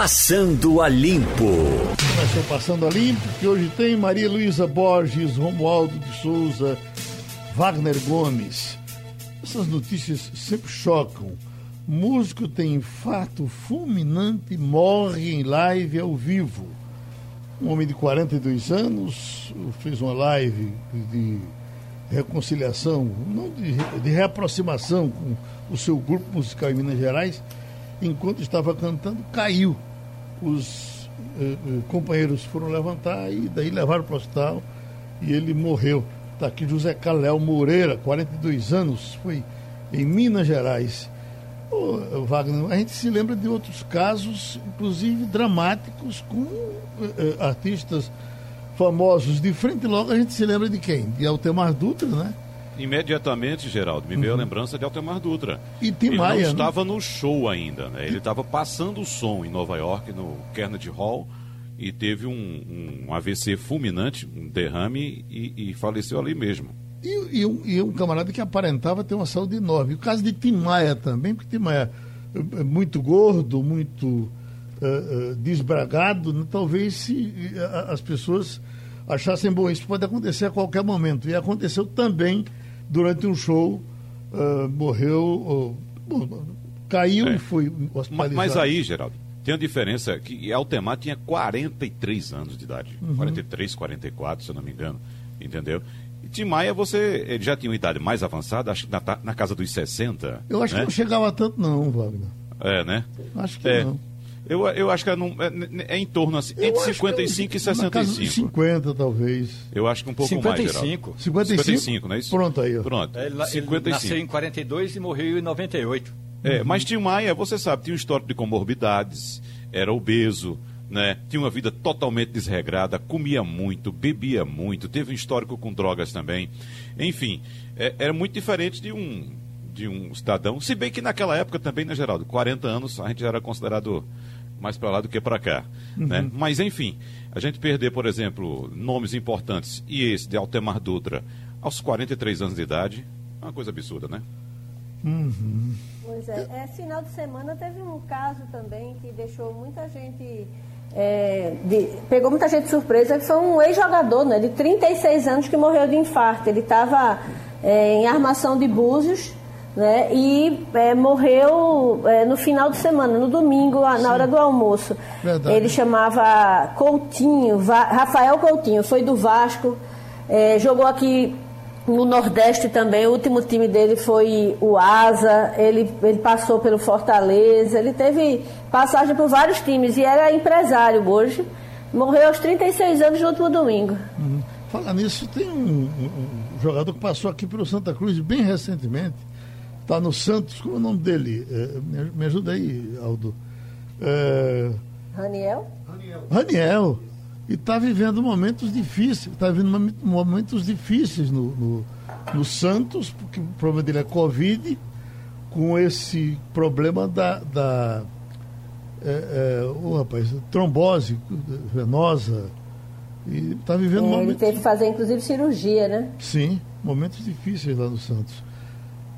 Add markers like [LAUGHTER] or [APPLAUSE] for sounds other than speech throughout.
Passando a Limpo. Começou Passando a Limpo, que hoje tem Maria Luísa Borges, Romualdo de Souza, Wagner Gomes. Essas notícias sempre chocam. Músico tem infarto fulminante morre em live ao vivo. Um homem de 42 anos fez uma live de reconciliação, não de, de reaproximação com o seu grupo musical em Minas Gerais, enquanto estava cantando, caiu. Os eh, eh, companheiros foram levantar e daí levaram para o hospital e ele morreu. Está aqui José Caléu Moreira, 42 anos, foi em Minas Gerais. Ô, Wagner, a gente se lembra de outros casos, inclusive dramáticos, com eh, artistas famosos de frente logo a gente se lembra de quem? De Altemar Dutra, né? Imediatamente, Geraldo, me veio a lembrança de Altemar Dutra. E Tim Ele Maia, não né? estava no show ainda, né? Ele estava passando o som em Nova York, no Carnegie Hall, e teve um, um AVC fulminante, um derrame, e, e faleceu ali mesmo. E, e um, e um camarada que aparentava ter uma saúde enorme. O caso de Tim Maia também, porque Tim Maia é muito gordo, muito eh, eh, desbragado, né? talvez se eh, as pessoas achassem bom, isso pode acontecer a qualquer momento. E aconteceu também durante um show, eh, morreu, oh, caiu É. e foi hospitalizado. Mas aí, Geraldo, tem a diferença que Altemar tinha 43 anos de idade. Uhum. 43, 44, se eu não me engano. Entendeu? E Tim Maia, você ele já tinha uma idade mais avançada, acho que na, na casa dos 60. Eu acho né? que não chegava tanto não, Wagner. É, né? Acho que É. não. Eu, eu acho que é, num- é- é em torno assim, Eu entre acho que 55 e Na casa dos 65. 50, talvez. Eu acho que um pouco mais, Geraldo. 55. 55? 55, não é isso? Pronto aí, ó. Pronto. Ele, ele 55. nasceu em 42 e morreu em 98. É, mas Tim Maia, você sabe, tinha um histórico de comorbidades, era obeso, né? Tinha uma vida totalmente desregrada, comia muito, bebia muito, teve um histórico com drogas também. Enfim, é- era muito diferente de um de um cidadão, se bem que naquela época também, né, Geraldo? 40 anos, a gente já era considerado mais para lá do que para cá, né? Mas enfim, a gente perder, por exemplo, nomes importantes e esse de Altemar Dutra aos 43 anos de idade, é uma coisa absurda, né? Pois é, é, final de semana teve um caso também que deixou muita gente. é, de- pegou muita gente de surpresa, que foi um ex-jogador né, de 36 anos que morreu de infarto. Ele estava em armação de Búzios né, e é, morreu é, no final de semana, no domingo, na hora do almoço. Verdade. Ele chamava Coutinho, Va- Rafael Coutinho, foi do Vasco, é, jogou aqui no Nordeste também, o último time dele foi o Asa, ele, ele passou pelo Fortaleza, ele teve passagem por vários times e era empresário hoje. Morreu aos 36 anos no último domingo. Uhum. Falar nisso, tem um, um- um jogador que passou aqui pelo Santa Cruz bem recentemente. Está no Santos, como é o nome dele? É, me, ajuda aí, Aldo. É, Raniel? Raniel. E está vivendo momentos difíceis. Está vivendo momen- momentos difíceis no, no, no Santos, porque o problema dele é Covid, com esse problema da. da é, é, ô, rapaz, trombose venosa. E está vivendo É, ele momentos. teve que fazer inclusive cirurgia, né? Sim, momentos difíceis lá no Santos.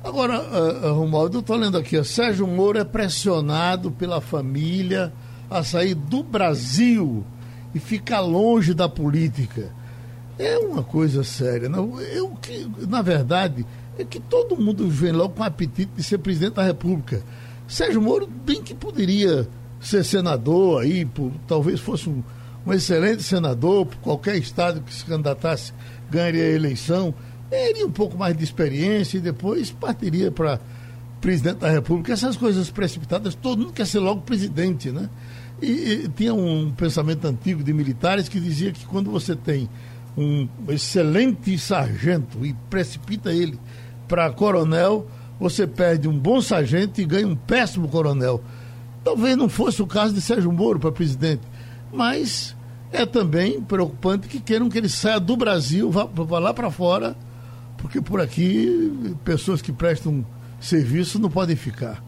Agora, ah, Romualdo, eu estou lendo aqui, ó, Sérgio Moro é pressionado pela família a sair do Brasil e ficar longe da política. É uma coisa séria. Não? Eu, que, na verdade, é que todo mundo vem logo com apetite de ser presidente da República. Sérgio Moro bem que poderia ser senador aí, por- talvez fosse um, um excelente senador, por qualquer estado que se candidatasse ganharia a eleição, teria um pouco mais de experiência e depois partiria para presidente da República. Essas coisas precipitadas, todo mundo quer ser logo presidente, né? E, e tinha um pensamento antigo de militares que dizia que quando você tem um excelente sargento e precipita ele para coronel, você perde um bom sargento e ganha um péssimo coronel. Talvez não fosse o caso de Sérgio Moro para presidente, mas é também preocupante que queiram que ele saia do Brasil, vá, vá lá para fora, porque por aqui pessoas que prestam serviço não podem ficar.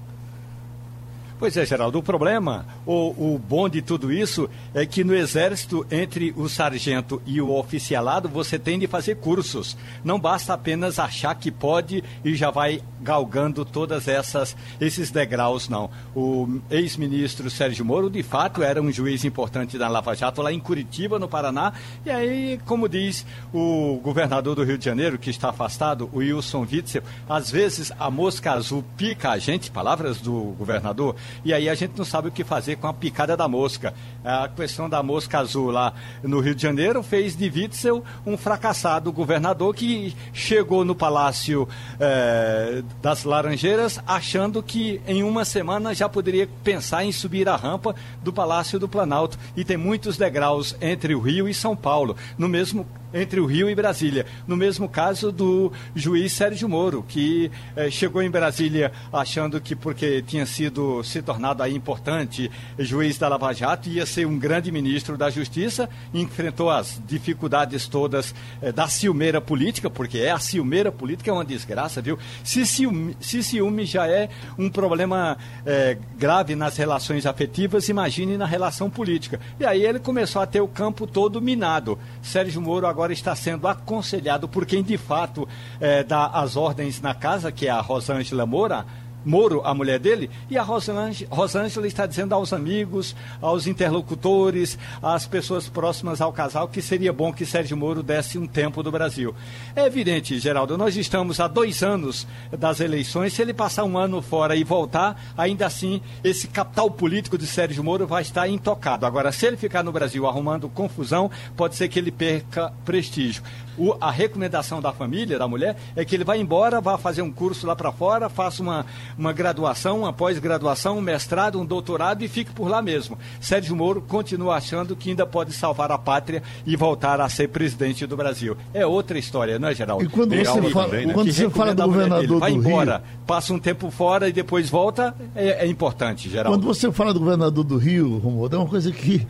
Pois é, Geraldo, o problema, o, o bom de tudo isso, é que no Exército, entre o sargento e o oficialado, você tem de fazer cursos. Não basta apenas achar que pode e já vai galgando todas essas esses degraus, não. O ex-ministro Sérgio Moro, de fato, era um juiz importante da Lava Jato lá em Curitiba, no Paraná. E aí, como diz o governador do Rio de Janeiro, que está afastado, o Wilson Witzel, às vezes a mosca azul pica a gente, palavras do governador, e aí a gente não sabe o que fazer com a picada da mosca. A questão da mosca azul lá no Rio de Janeiro fez de Witzel um fracassado governador que chegou no Palácio eh, das Laranjeiras achando que em uma semana já poderia pensar em subir a rampa do Palácio do Planalto. E tem muitos degraus entre o Rio e São Paulo. No mesmo entre o Rio e Brasília. No mesmo caso do juiz Sérgio Moro, que eh, chegou em Brasília achando que porque tinha sido se tornado aí importante juiz da Lava Jato ia ser um grande ministro da Justiça, enfrentou as dificuldades todas eh, da ciumeira política, porque é a ciumeira política é uma desgraça, viu? Se ciúme, se ciúme já é um problema eh, grave nas relações afetivas, imagine na relação política. E aí ele começou a ter o campo todo minado. Sérgio Moro agora está sendo aconselhado por quem de fato é, dá as ordens na casa, que é a Rosângela Moura, Moro, a mulher dele, e a Rosângela está dizendo aos amigos, aos interlocutores, às pessoas próximas ao casal, que seria bom que Sérgio Moro desse um tempo do Brasil. É evidente, Geraldo, nós estamos há dois anos das eleições. Se ele passar um ano fora e voltar, ainda assim, esse capital político de Sérgio Moro vai estar intocado. Agora, se ele ficar no Brasil arrumando confusão, pode ser que ele perca prestígio. O, a recomendação da família, da mulher, é que ele vá embora, vá fazer um curso lá para fora, faça uma, uma graduação, uma pós-graduação, um mestrado, um doutorado e fique por lá mesmo. Sérgio Moro continua achando que ainda pode salvar a pátria e voltar a ser presidente do Brasil. É outra história, não é, Geraldo? E quando você fala, também, né? quando você fala do governador dele, vai do embora, Rio, passa um tempo fora e depois volta, é, é importante, Geraldo. Quando você fala do governador do Rio, Romualdo, é uma coisa que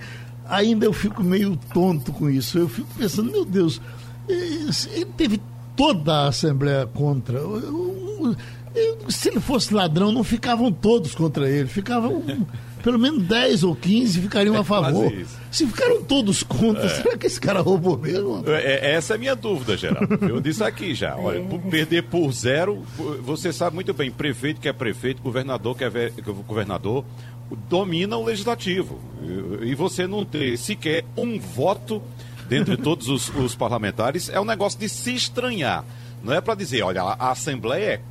ainda eu fico meio tonto com isso. Eu fico pensando, meu Deus, ele teve toda a Assembleia contra. Se ele fosse ladrão, não ficavam todos contra ele, ficavam [LAUGHS] pelo menos 10 ou 15 ficariam a é favor. Se ficaram todos contra, é. [LAUGHS] será que esse cara roubou mesmo? É, é, essa é a minha dúvida, Geraldo. Eu disse aqui já. Olha, por perder por zero, você sabe muito bem, prefeito que é prefeito, governador que é governador, domina o legislativo. E você não ter sequer um voto dentre todos os, os parlamentares, é um negócio de se estranhar. Não é para dizer, olha, a, Assembleia é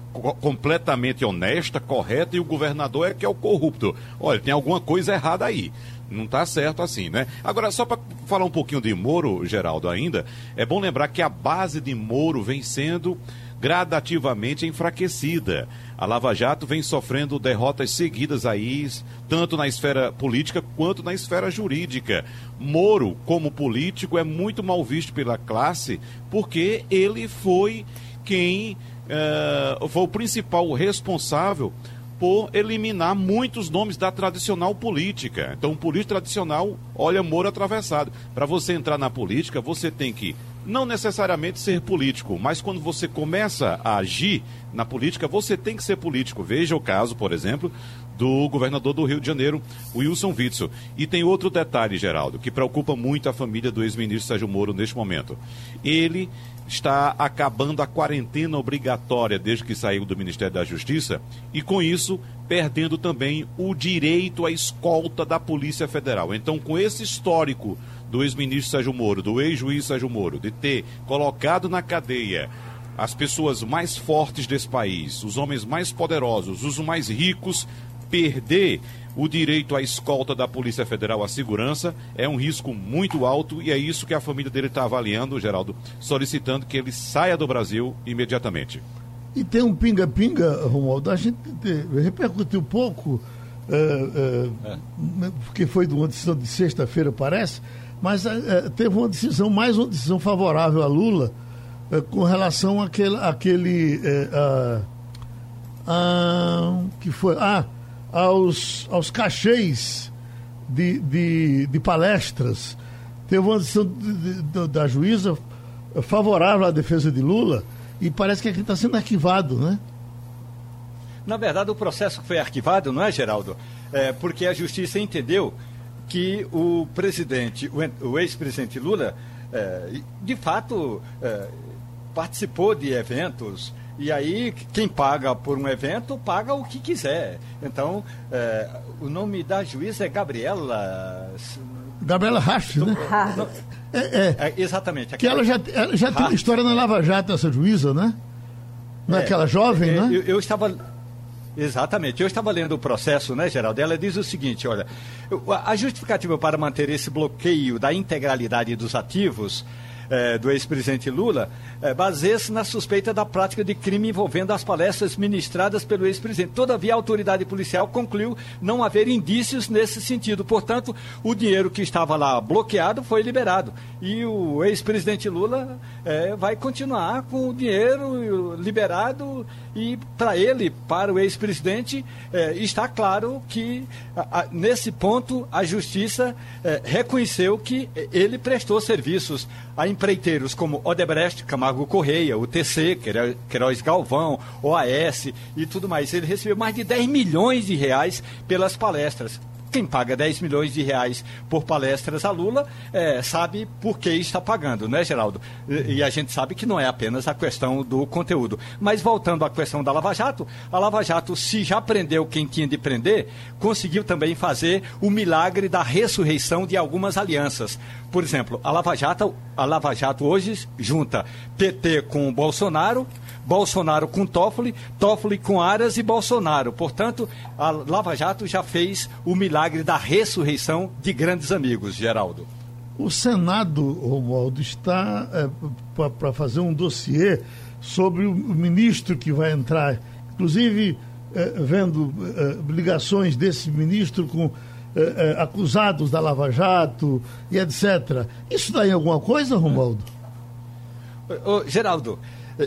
completamente honesta, correta e o governador é que é o corrupto. Olha, tem alguma coisa errada aí. Não está certo assim, né? Agora, só para falar um pouquinho de Moro, Geraldo, ainda, é bom lembrar que a base de Moro vem sendo gradativamente enfraquecida. A Lava Jato vem sofrendo derrotas seguidas aí, tanto na esfera política quanto na esfera jurídica. Moro, como político, é muito mal visto pela classe porque ele foi quem uh, foi o principal responsável por eliminar muitos nomes da tradicional política. Então, um político tradicional olha Moro atravessado. Para você entrar na política, você tem que não necessariamente ser político, mas quando você começa a agir na política, você tem que ser político. Veja o caso, por exemplo, do governador do Rio de Janeiro, Wilson Witzel. E tem outro detalhe, Geraldo, que preocupa muito a família do ex-ministro Sérgio Moro neste momento. Ele está acabando a quarentena obrigatória desde que saiu do Ministério da Justiça e, com isso, perdendo também o direito à escolta da Polícia Federal. Então, com esse histórico do ex-ministro Sérgio Moro, do ex-juiz Sérgio Moro, de ter colocado na cadeia as pessoas mais fortes desse país, os homens mais poderosos, os mais ricos, perder o direito à escolta da Polícia Federal à segurança é um risco muito alto e é isso que a família dele está avaliando, Geraldo, solicitando que ele saia do Brasil imediatamente. E tem um pinga-pinga, Romualdo, a gente repercutiu pouco, é, é, é. porque foi de uma decisão de sexta-feira, parece, mas é, teve uma decisão, mais uma decisão favorável a Lula é, com relação àquele, àquele é, a, a, que foi, ah, aos, aos cachês de, de, de palestras. Teve uma decisão de, de, da juíza favorável à defesa de Lula e parece que aqui está sendo arquivado, né? Na verdade, o processo foi arquivado, não é, Geraldo? é, porque a justiça entendeu que o presidente, o ex-presidente Lula, é, de fato, é, participou de eventos. E aí, quem paga por um evento, paga o que quiser. Então, é, o nome da juíza é Gabriela. Gabriela Raff, né? É, é, é, exatamente. Que ela já, ela já tem uma história na Lava Jato, essa juíza, né? Não é, aquela jovem, é, né? Eu, eu, estava. Exatamente. Eu estava lendo o processo, né, Geraldo? Ela diz o seguinte: olha, a justificativa para manter esse bloqueio da integralidade dos ativos é, do ex-presidente Lula é, baseia-se na suspeita da prática de crime envolvendo as palestras ministradas pelo ex-presidente. Todavia, a autoridade policial concluiu não haver indícios nesse sentido. Portanto, o dinheiro que estava lá bloqueado foi liberado. E o ex-presidente Lula é, vai continuar com o dinheiro liberado e para ele, para o ex-presidente, está claro que a, a, nesse ponto a justiça reconheceu que ele prestou serviços a empreiteiros como Odebrecht, Camargo Correia, o TC, Queiroz Galvão, OAS e tudo mais. Ele recebeu mais de 10 milhões de reais pelas palestras. Quem paga 10 milhões de reais por palestras a Lula é, sabe por que está pagando, né, Geraldo? E, e, a gente sabe que não é apenas a questão do conteúdo. Mas voltando à questão da Lava Jato, a Lava Jato, se já prendeu quem tinha de prender, conseguiu também fazer o milagre da ressurreição de algumas alianças. Por exemplo, a Lava Jato, a Lava Jato hoje junta PT com Bolsonaro, Bolsonaro com Toffoli, Toffoli com Aras e Bolsonaro. Portanto, a Lava Jato já fez o milagre da ressurreição de grandes amigos, Geraldo. O Senado, Romualdo, está é, para fazer um dossiê sobre o ministro que vai entrar, inclusive é, vendo é, ligações desse ministro com é, é, acusados da Lava Jato e etc. Isso dá em alguma coisa, Romualdo? Ô, Geraldo,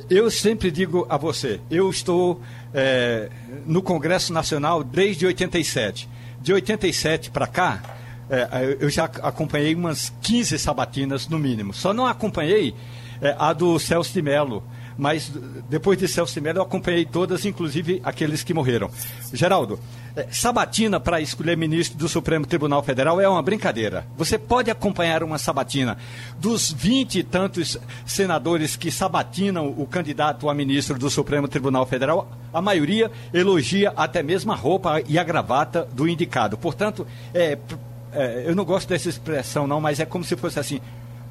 eu sempre digo a você, eu estou é, no Congresso Nacional desde 87. De 87 para cá, é, eu já acompanhei umas 15 sabatinas no mínimo. Só não acompanhei é, a do Celso de Mello, mas depois de Celso de Mello eu acompanhei todas, inclusive aqueles que morreram. Geraldo, é, sabatina para escolher ministro do Supremo Tribunal Federal é uma brincadeira. Você pode acompanhar uma sabatina. Dos vinte e tantos senadores que sabatinam o candidato a ministro do Supremo Tribunal Federal, a maioria elogia até mesmo a roupa e a gravata do indicado. Portanto, é, é, eu não gosto dessa expressão, não, mas é como se fosse assim,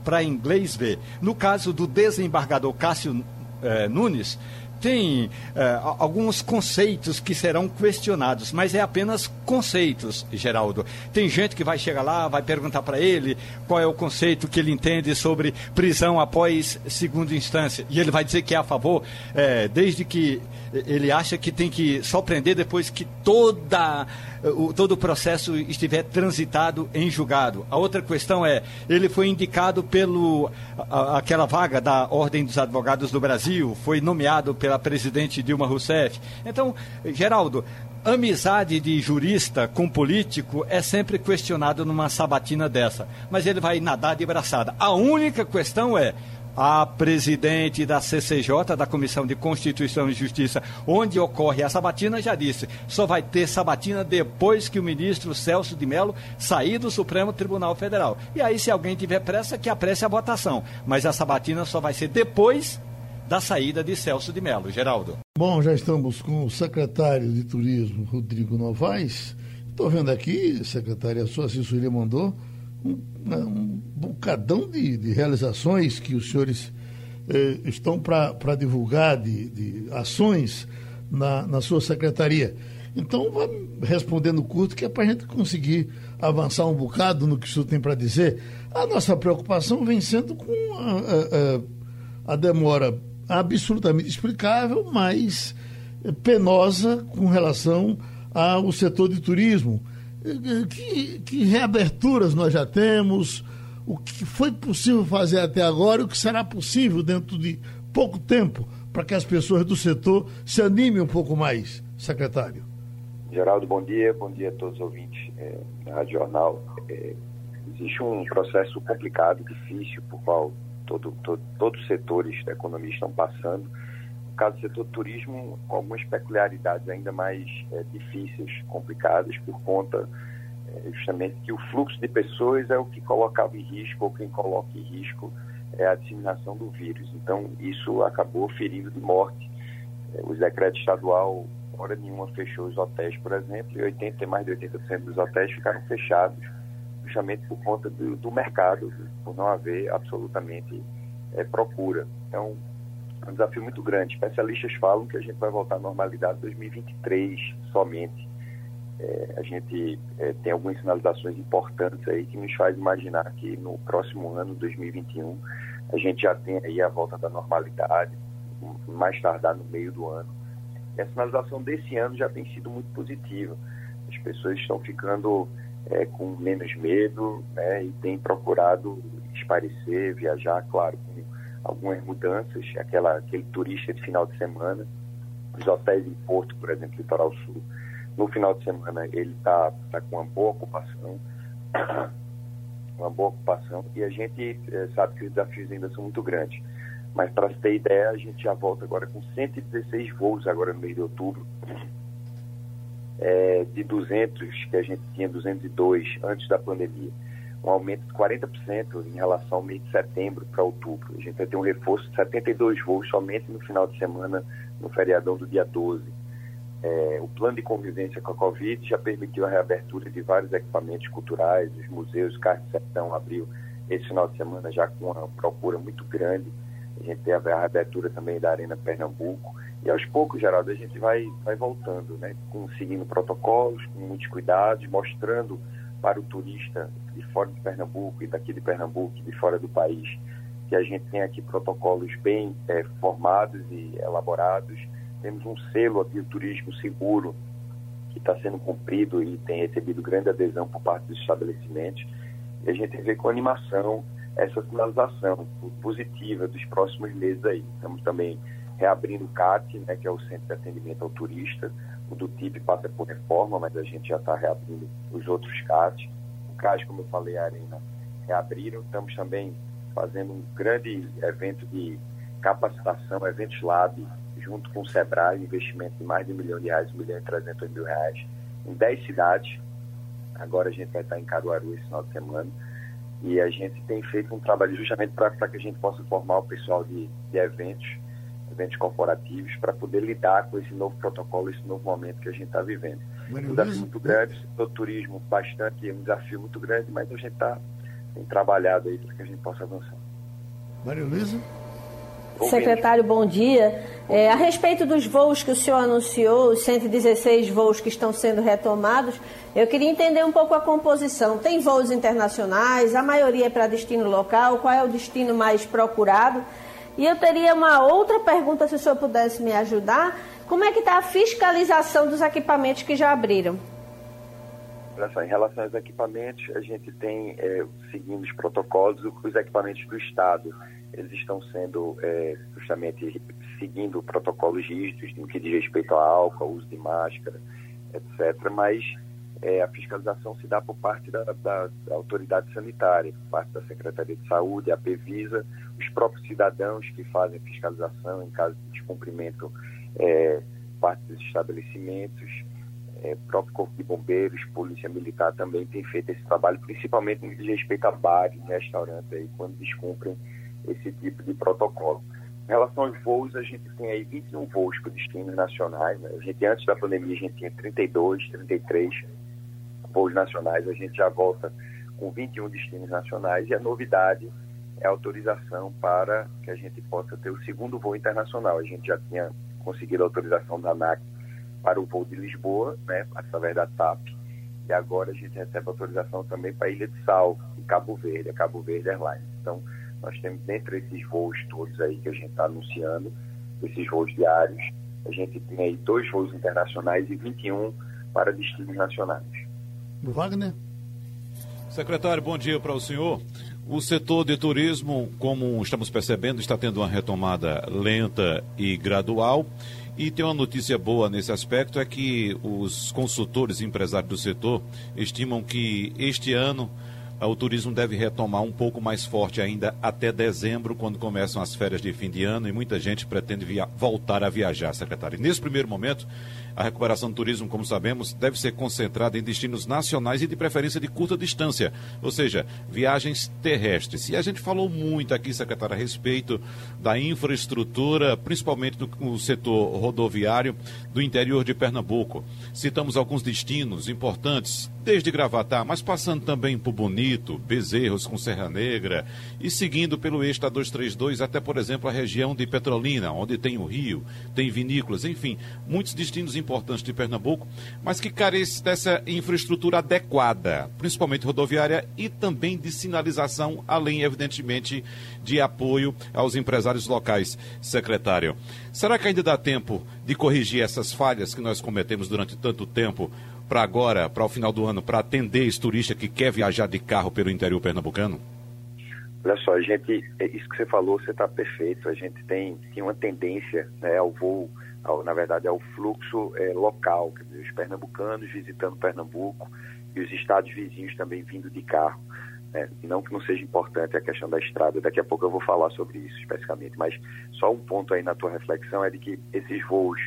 para inglês ver. No caso do desembargador Cássio é, Nunes, tem é, alguns conceitos que serão questionados, mas é apenas conceitos, Geraldo. Tem gente que vai chegar lá, vai perguntar para ele qual é o conceito que ele entende sobre prisão após segunda instância. E ele vai dizer que é a favor, é, desde que ele acha que tem que só prender depois que toda, o, todo o processo estiver transitado em julgado. A outra questão é, ele foi indicado pelo a, aquela vaga da Ordem dos Advogados do Brasil, foi nomeado pela presidente Dilma Rousseff. Então, Geraldo, amizade de jurista com político é sempre questionado numa sabatina dessa, mas ele vai nadar de braçada. A única questão é a presidente da CCJ, da Comissão de Constituição e Justiça, onde ocorre a sabatina, já disse, só vai ter sabatina depois que o ministro Celso de Mello sair do Supremo Tribunal Federal. E aí, se alguém tiver pressa, que apresse a votação. Mas a sabatina só vai ser depois da saída de Celso de Mello. Geraldo. Bom, já estamos com o secretário de Turismo, Rodrigo Novaes. Estou vendo aqui, secretário, a sua assessoria mandou um, né, um bocadão de, de, realizações que os senhores eh, estão para divulgar, de, de ações na, na sua secretaria. Então, vá respondendo curto, que é para a gente conseguir avançar um bocado no que o senhor tem para dizer. A nossa preocupação vem sendo com a, a, a demora absolutamente explicável, mas penosa com relação ao setor de turismo que, que reaberturas nós já temos, o que foi possível fazer até agora e o que será possível dentro de pouco tempo para que as pessoas do setor se animem um pouco mais, secretário. Geraldo, bom dia, bom dia a todos os ouvintes é, da Rádio Jornal. É, existe um processo complicado, difícil, por qual todo, todo, todos os setores da economia estão passando. caso do setor turismo, com algumas peculiaridades ainda mais é, difíceis, complicadas, por conta é, justamente que o fluxo de pessoas é o que colocava em risco, ou quem coloca em risco é a disseminação do vírus. Então, isso acabou ferindo de morte. É, os decretos estadual, hora nenhuma, fechou os hotéis, por exemplo, e 80, mais de 80% dos hotéis ficaram fechados, justamente por conta do, do mercado, por não haver absolutamente é, procura. Então, é um desafio muito grande. Especialistas falam que a gente vai voltar à normalidade em 2023 somente. É, a gente é, tem algumas sinalizações importantes aí que nos faz imaginar que no próximo ano, 2021, a gente já tem aí a volta da normalidade, mais tardar no meio do ano. E a sinalização desse ano já tem sido muito positiva. As pessoas estão ficando é, com menos medo né, e têm procurado esparecer, viajar, claro, com algumas mudanças, aquela, aquele turista de final de semana, os hotéis em Porto, por exemplo, Litoral Sul, no final de semana ele está tá com uma boa ocupação, [COUGHS] uma boa ocupação, e a gente é, sabe que os desafios ainda são muito grandes. Mas para ter ideia, a gente já volta agora com 116 voos agora no mês de outubro, é, de 200 que a gente tinha 202 antes da pandemia um aumento de 40% em relação ao mês de setembro para outubro. A gente vai ter um reforço de 72 voos somente no final de semana, no feriadão do dia 12. É, o plano de convivência com a Covid já permitiu a reabertura de vários equipamentos culturais, os museus, de Sertão abriu esse final de semana já com uma procura muito grande. A gente tem a reabertura também da Arena Pernambuco. E aos poucos, Geraldo, a gente vai, vai voltando, né? seguindo protocolos, com muitos cuidados, mostrando para o turista de fora de Pernambuco e daqui de Pernambuco de fora do país, que a gente tem aqui protocolos bem é, formados e elaborados. Temos um selo aqui de turismo seguro que está sendo cumprido e tem recebido grande adesão por parte dos estabelecimentos. E a gente vê com animação essa sinalização positiva dos próximos meses aí. Estamos também reabrindo o CAT, né, que é o Centro de Atendimento ao Turista, o do TIP passa por reforma, mas a gente já está reabrindo os outros CATs. O CAS, como eu falei, a Arena reabriram. Estamos também fazendo um grande evento de capacitação, Eventos Lab, junto com o Sebrae, investimento de mais de um milhão de reais, um milhão e trezentos mil reais, em 10 cidades. Agora a gente vai estar em Caruaru esse final de semana. E a gente tem feito um trabalho justamente para que a gente possa formar o pessoal de, de eventos eventos corporativos, para poder lidar com esse novo protocolo, esse novo momento que a gente está vivendo. Um desafio muito grande, o turismo bastante, um desafio muito grande, mas a gente está trabalhado aí para que a gente possa avançar. Maria Luísa? Secretário, bom dia. É, a respeito dos voos que o senhor anunciou, os 116 voos que estão sendo retomados, eu queria entender um pouco a composição. Tem voos internacionais, a maioria é para destino local, qual é o destino mais procurado? E eu teria uma outra pergunta, se o senhor pudesse me ajudar. Como é que está a fiscalização dos equipamentos que já abriram? Olha só, em relação aos equipamentos, a gente tem, é, seguindo os protocolos, os equipamentos do Estado, eles estão sendo é, justamente seguindo protocolos rígidos no que diz respeito ao álcool, uso de máscara, etc. Mas é, a fiscalização se dá por parte da, da, da, autoridade sanitária, por parte da Secretaria de Saúde, a Pevisa, os próprios cidadãos que fazem fiscalização em caso de descumprimento é, parte dos estabelecimentos, é, próprio Corpo de Bombeiros, Polícia Militar também tem feito esse trabalho, principalmente no que diz respeito a bares, restaurantes, aí, quando descumprem esse tipo de protocolo. Em relação aos voos, a gente tem aí 21 voos para destinos nacionais. Né? A gente, antes da pandemia, a gente tinha 32, 33 voos nacionais, a gente já volta com 21 destinos nacionais e a novidade é a autorização para que a gente possa ter o segundo voo internacional. A gente já tinha conseguido a autorização da ANAC para o voo de Lisboa, né, através da TAP, e agora a gente recebe autorização também para a Ilha de Sal, em Cabo Verde, a Cabo Verde Airlines. Então, nós temos dentro desses voos todos aí que a gente está anunciando, esses voos diários, a gente tem aí dois voos internacionais e 21 para destinos nacionais. Wagner. Secretário, bom dia para o senhor. O setor de turismo, como estamos percebendo, está tendo uma retomada lenta e gradual. E tem uma notícia boa nesse aspecto: é que os consultores e empresários do setor estimam que este ano o turismo deve retomar um pouco mais forte ainda até dezembro, quando começam as férias de fim de ano e muita gente pretende voltar a viajar, secretário. Nesse primeiro momento, a recuperação do turismo, como sabemos, deve ser concentrada em destinos nacionais e de preferência de curta distância, ou seja, viagens terrestres. E a gente falou muito aqui, secretário, a respeito da infraestrutura, principalmente no setor rodoviário do interior de Pernambuco. Citamos alguns destinos importantes, desde Gravatá, mas passando também por Bonito, Bezerros com Serra Negra e seguindo pelo eixo da 232 até, por exemplo, a região de Petrolina, onde tem o rio, tem vinícolas, enfim, muitos destinos importantes de Pernambuco, mas que carecem dessa infraestrutura adequada, principalmente rodoviária e também de sinalização, além, evidentemente, de apoio aos empresários locais. Secretário, será que ainda dá tempo de corrigir essas falhas que nós cometemos durante tanto tempo? para agora, para o final do ano, para atender esse turista que quer viajar de carro pelo interior pernambucano? Olha só, a gente, é isso que você falou, você está perfeito. A gente tem, tem uma tendência né, ao voo, ao, na verdade, ao fluxo é, local, quer dizer, os pernambucanos visitando Pernambuco e os estados vizinhos também vindo de carro. Né? Não que não seja importante a questão da estrada, daqui a pouco eu vou falar sobre isso especificamente, mas só um ponto aí na tua reflexão é de que esses voos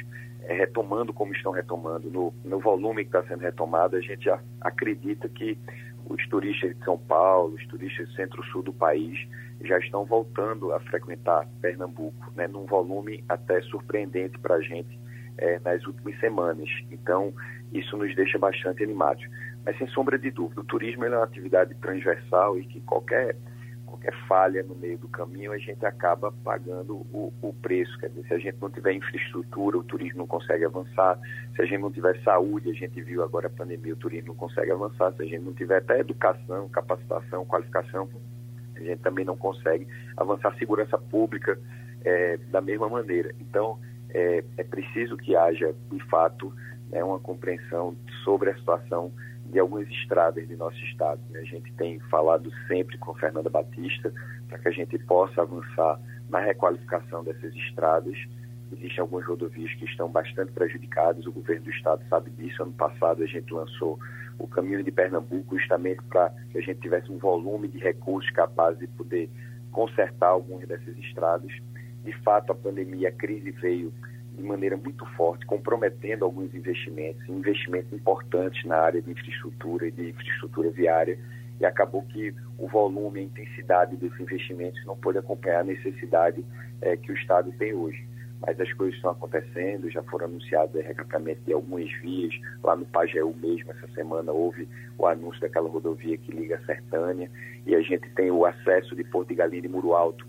é, retomando como estão retomando, no, no volume que está sendo retomado, a gente acredita que os turistas de São Paulo, os turistas do centro-sul do país, já estão voltando a frequentar Pernambuco, né, num volume até surpreendente para a gente é, nas últimas semanas. Então, isso nos deixa bastante animados. Mas, sem sombra de dúvida, o turismo é uma atividade transversal e que qualquer qualquer falha no meio do caminho, a gente acaba pagando o, o, preço. Quer dizer, se a gente não tiver infraestrutura, o turismo não consegue avançar. Se a gente não tiver saúde, a gente viu agora a pandemia, o turismo não consegue avançar. Se a gente não tiver até educação, capacitação, qualificação, a gente também não consegue avançar. Segurança pública é, da mesma maneira. Então, é, é preciso que haja, de fato, né, uma compreensão sobre a situação de algumas estradas de nosso estado. Né? A gente tem falado sempre com Fernanda Batista para que a gente possa avançar na requalificação dessas estradas. Existem algumas rodovias que estão bastante prejudicadas, o governo do estado sabe disso. Ano passado a gente lançou o caminho de Pernambuco justamente para que a gente tivesse um volume de recursos capaz de poder consertar algumas dessas estradas. De fato, a pandemia, a crise veio de maneira muito forte, comprometendo alguns investimentos, investimentos importantes na área de infraestrutura e de infraestrutura viária, e acabou que o volume, a intensidade desses investimentos não pôde acompanhar a necessidade é, que o Estado tem hoje. Mas as coisas estão acontecendo, já foram anunciados recapeamento de algumas vias, lá no Pajeú mesmo, essa semana houve o anúncio daquela rodovia que liga a Sertânia, e a gente tem o acesso de Porto de Galinha e Muro Alto,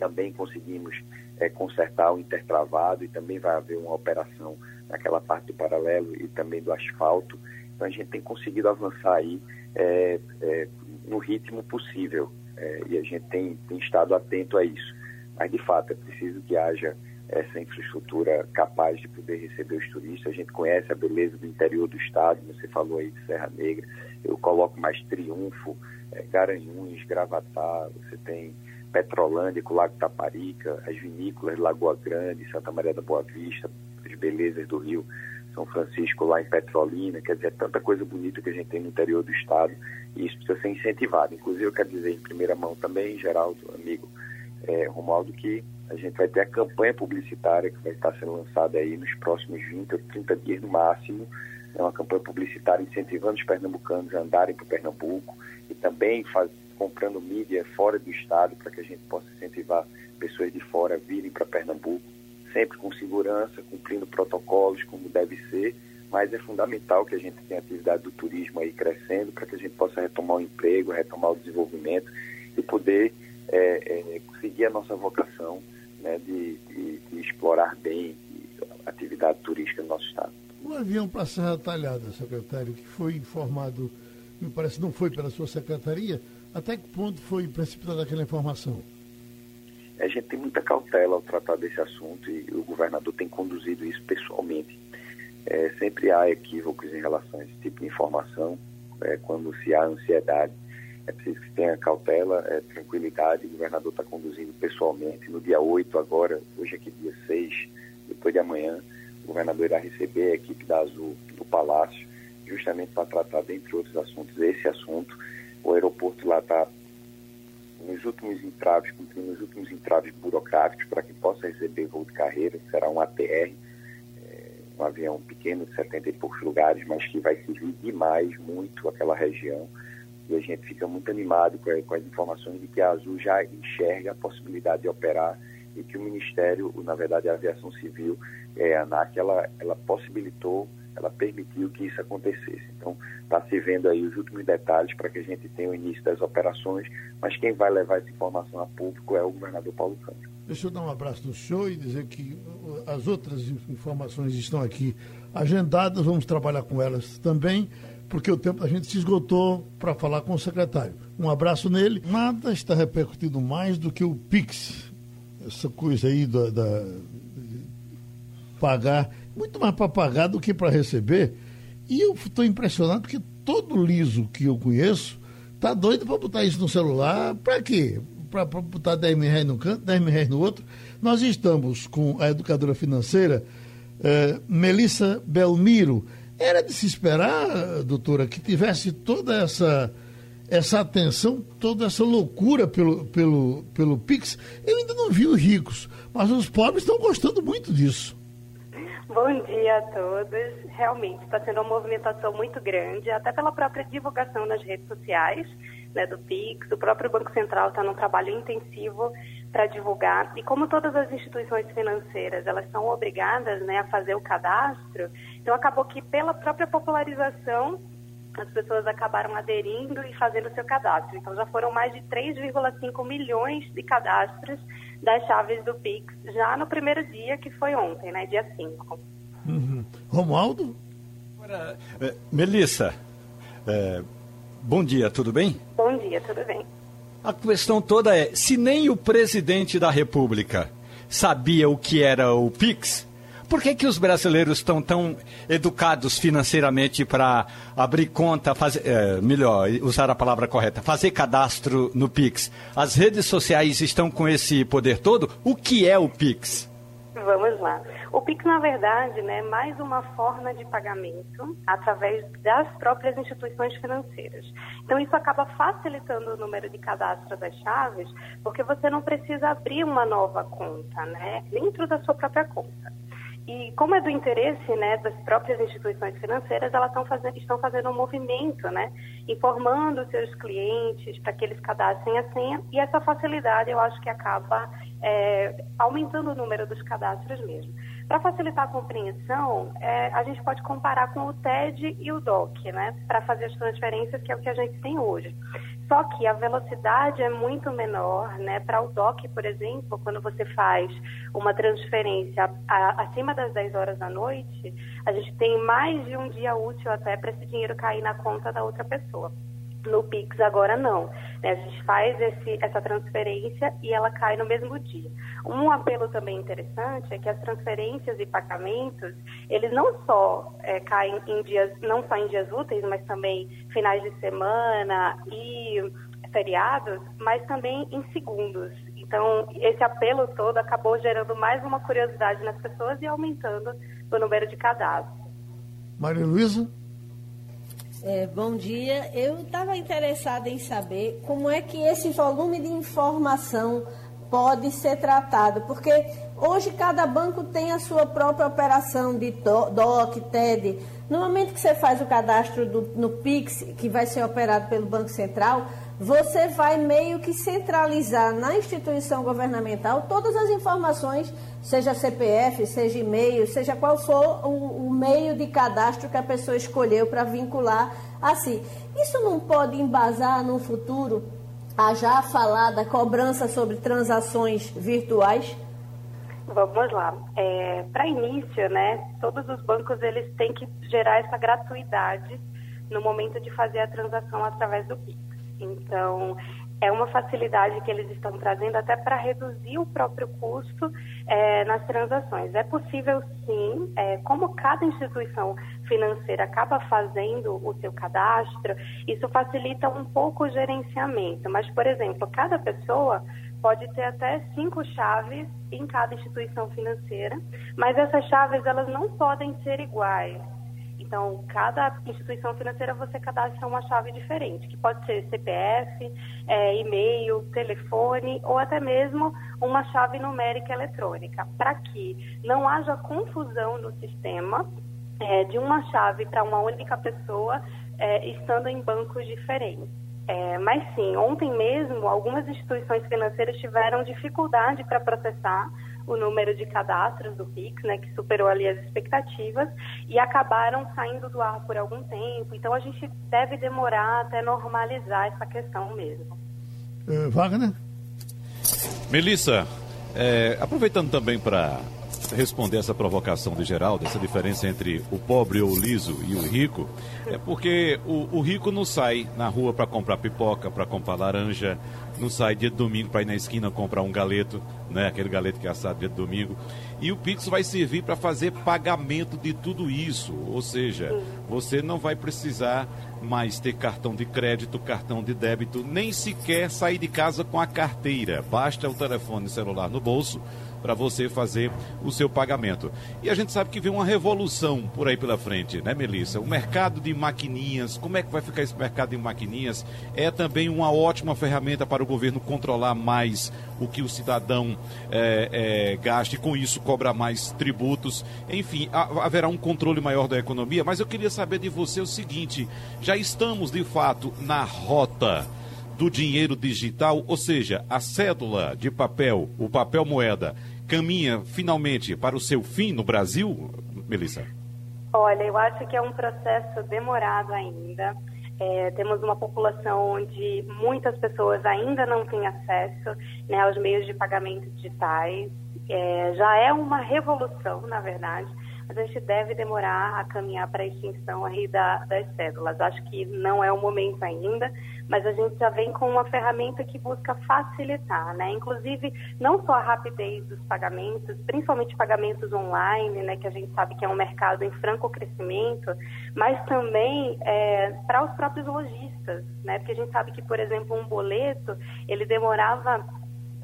também conseguimos é, consertar o intertravado e também vai haver uma operação naquela parte do paralelo e também do asfalto. Então a gente tem conseguido avançar aí é, é, no ritmo possível é, e a gente tem, tem estado atento a isso. Mas de fato é preciso que haja essa infraestrutura capaz de poder receber os turistas. A gente conhece a beleza do interior do estado, você falou aí de Serra Negra, eu coloco mais Triunfo, é, Garanhuns, Gravatá, você tem Petrolândia, com o Lago Taparica, as vinícolas Lagoa Grande, Santa Maria da Boa Vista, as belezas do Rio São Francisco lá em Petrolina, quer dizer, tanta coisa bonita que a gente tem no interior do estado e isso precisa ser incentivado. Inclusive, eu quero dizer em primeira mão também, Geraldo, amigo é, Romualdo, que a gente vai ter a campanha publicitária que vai estar sendo lançada aí nos próximos 20 ou 30 dias no máximo, é uma campanha publicitária incentivando os pernambucanos a andarem para o Pernambuco e também faz, comprando mídia fora do estado para que a gente possa incentivar pessoas de fora a virem para Pernambuco, sempre com segurança, cumprindo protocolos como deve ser, mas é fundamental que a gente tenha a atividade do turismo aí crescendo para que a gente possa retomar o emprego, retomar o desenvolvimento e poder é, é, seguir a nossa vocação né, de, de, de, explorar bem a atividade turística do nosso estado. O avião para Serra Talhada, secretário, que foi informado, me parece não foi pela sua secretaria, até que ponto foi precipitada aquela informação? A gente tem muita cautela ao tratar desse assunto e o governador tem conduzido isso pessoalmente. É, sempre há equívocos em relação a esse tipo de informação, é, quando se há ansiedade. É preciso que tenha cautela, é, tranquilidade. O governador está conduzindo pessoalmente. No dia 8, agora, hoje aqui dia 6, depois de amanhã, o governador irá receber a equipe da Azul do Palácio, justamente para tratar, dentre outros assuntos, esse assunto. O aeroporto entraves, cumprindo os últimos entraves burocráticos para que possa receber voo de carreira, será um ATR, é, um avião pequeno de 70 e poucos lugares, mas que vai servir demais, muito aquela região. E a gente fica muito animado com, com as informações de que a Azul já enxerga a possibilidade de operar e que o Ministério, na verdade a Aviação Civil, é, a ANAC, ela, ela possibilitou ela permitiu que isso acontecesse. Então, está se vendo aí os últimos detalhes para que a gente tenha o início das operações, mas quem vai levar essa informação a público é o governador Paulo Câmara. Deixa eu dar um abraço no senhor e dizer que uh, as outras informações estão aqui agendadas, vamos trabalhar com elas também, porque o tempo a gente se esgotou para falar com o secretário. Um abraço nele. Nada está repercutindo mais do que o PIX, essa coisa aí da, da pagar muito mais para pagar do que para receber. E eu estou impressionado porque todo liso que eu conheço tá doido para botar isso no celular. Para quê? Para botar 10 mil reais num canto, 10 mil reais no outro. Nós estamos com a educadora financeira eh, Melissa Belmiro. Era de se esperar, doutora, que tivesse toda essa essa atenção, toda essa loucura pelo, pelo, pelo Pix. Eu ainda não vi os ricos, mas os pobres estão gostando muito disso. Bom dia a todos. Realmente está sendo uma movimentação muito grande, até pela própria divulgação nas redes sociais né, do PIX. O próprio Banco Central está num trabalho intensivo para divulgar. E como todas as instituições financeiras elas são obrigadas né, a fazer o cadastro, então acabou que pela própria popularização as pessoas acabaram aderindo e fazendo seu cadastro. Então já foram mais de 3,5 milhões de cadastros das chaves do Pix já no primeiro dia, que foi ontem, né, dia 5. Uhum. Romualdo? É, Melissa, é, bom dia, tudo bem? Bom dia, tudo bem. A questão toda é, se nem o presidente da República sabia o que era o Pix, por que, que os brasileiros estão tão educados financeiramente para abrir conta, fazer, é, melhor, usar a palavra correta, fazer cadastro no Pix? As redes sociais estão com esse poder todo? O que é o Pix? Vamos lá. O Pix, na verdade, né, é mais uma forma de pagamento através das próprias instituições financeiras. Então, isso acaba facilitando o número de cadastro das chaves, porque você não precisa abrir uma nova conta, né, dentro da sua própria conta. E como é do interesse né, das próprias instituições financeiras, elas estão fazendo, estão fazendo um movimento, né, informando seus clientes para que eles cadastrem a senha. E essa facilidade eu acho que acaba é, aumentando o número dos cadastros mesmo. Para facilitar a compreensão, é, a gente pode comparar com o TED e o DOC, né, para fazer as transferências, que é o que a gente tem hoje. Só que a velocidade é muito menor, né? Para o DOC, por exemplo, quando você faz uma transferência acima das 10 horas da noite, a gente tem mais de um dia útil até para esse dinheiro cair na conta da outra pessoa. No Pix agora não. Né? A gente faz esse, essa transferência e ela cai no mesmo dia. Um apelo também interessante é que as transferências e pagamentos, eles não só é, caem em dias, não só em dias úteis, mas também finais de semana e feriados, mas também em segundos. Então, esse apelo todo acabou gerando mais uma curiosidade nas pessoas e aumentando o número de cadastros. Maria Luísa? É, bom dia. Eu estava interessada em saber como é que esse volume de informação pode ser tratado, porque hoje cada banco tem a sua própria operação de DOC, TED. No momento que você faz o cadastro do, no PIX, que vai ser operado pelo Banco Central, você vai meio que centralizar na instituição governamental todas as informações, seja CPF, seja e-mail, seja qual for o, o meio de cadastro que a pessoa escolheu para vincular assim. Isso não pode embasar no futuro a já falada cobrança sobre transações virtuais? Vamos lá. É, para início, né, todos os bancos eles têm que gerar essa gratuidade no momento de fazer a transação através do Pix. Então, é uma facilidade que eles estão trazendo até para reduzir o próprio custo é, nas transações. É possível sim, é, como cada instituição financeira acaba fazendo o seu cadastro, isso facilita um pouco o gerenciamento. Mas, por exemplo, cada pessoa pode ter até cinco chaves em cada instituição financeira, mas essas chaves elas não podem ser iguais. Então, cada instituição financeira você cadastra uma chave diferente, que pode ser CPF, é, e-mail, telefone ou até mesmo uma chave numérica eletrônica, para que não haja confusão no sistema é, de uma chave para uma única pessoa é, estando em bancos diferentes. É, mas sim, ontem mesmo algumas instituições financeiras tiveram dificuldade para processar o número de cadastros do Pix, né, que superou ali as expectativas e acabaram saindo do ar por algum tempo. Então a gente deve demorar até normalizar essa questão mesmo. Uh, Wagner? Melissa, é, aproveitando também para responder essa provocação de Geraldo, essa diferença entre o pobre ou o liso e o rico, é porque o, o rico não sai na rua para comprar pipoca, para comprar laranja, não sai dia de domingo para ir na esquina comprar um galeto, né? Aquele galeto que é assado dia de domingo. E o Pix vai servir para fazer pagamento de tudo isso. Ou seja, você não vai precisar mais ter cartão de crédito, cartão de débito, nem sequer sair de casa com a carteira. Basta o telefone celular no bolso para você fazer o seu pagamento. E a gente sabe que vem uma revolução por aí pela frente, né, Melissa? O mercado de maquininhas, como é que vai ficar esse mercado de maquininhas? É também uma ótima ferramenta para o governo controlar mais o que o cidadão é, é, gaste, com isso cobra mais tributos. Enfim, haverá um controle maior da economia. Mas eu queria saber de você o seguinte: já estamos de fato na rota do dinheiro digital, ou seja, a cédula de papel, o papel moeda, caminha finalmente para o seu fim no Brasil, Melissa? Olha, eu acho que é um processo demorado ainda. É, temos uma população onde muitas pessoas ainda não têm acesso né, aos meios de pagamento digitais. É, já é uma revolução, na verdade a gente deve demorar a caminhar para a extinção aí da, das cédulas. Acho que não é o momento ainda, mas a gente já vem com uma ferramenta que busca facilitar, né? Inclusive, não só a rapidez dos pagamentos, principalmente pagamentos online, né, que a gente sabe que é um mercado em franco crescimento, mas também é, para os próprios lojistas, né? Porque a gente sabe que, por exemplo, um boleto, ele demorava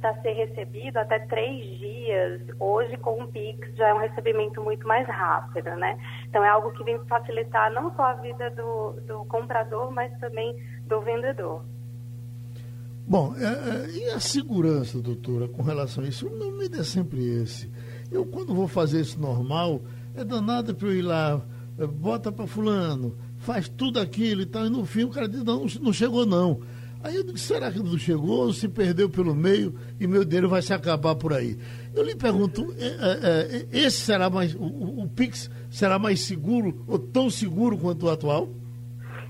para ser recebido até três dias. Hoje, com o Pix, já é um recebimento muito mais rápido, né? Então, é algo que vem facilitar não só a vida do, do comprador, mas também do vendedor. Bom, é, é, e a segurança, doutora, com relação a isso? O meu medo é sempre esse. Eu, quando vou fazer isso normal, é danado para eu ir lá, é, bota para fulano, faz tudo aquilo e tal, e no fim o cara diz, não, não chegou não. Aí eu disse, será que não chegou, se perdeu pelo meio e meu dinheiro vai se acabar por aí? Eu lhe pergunto, é, é, é, esse será mais, o, o Pix será mais seguro ou tão seguro quanto o atual?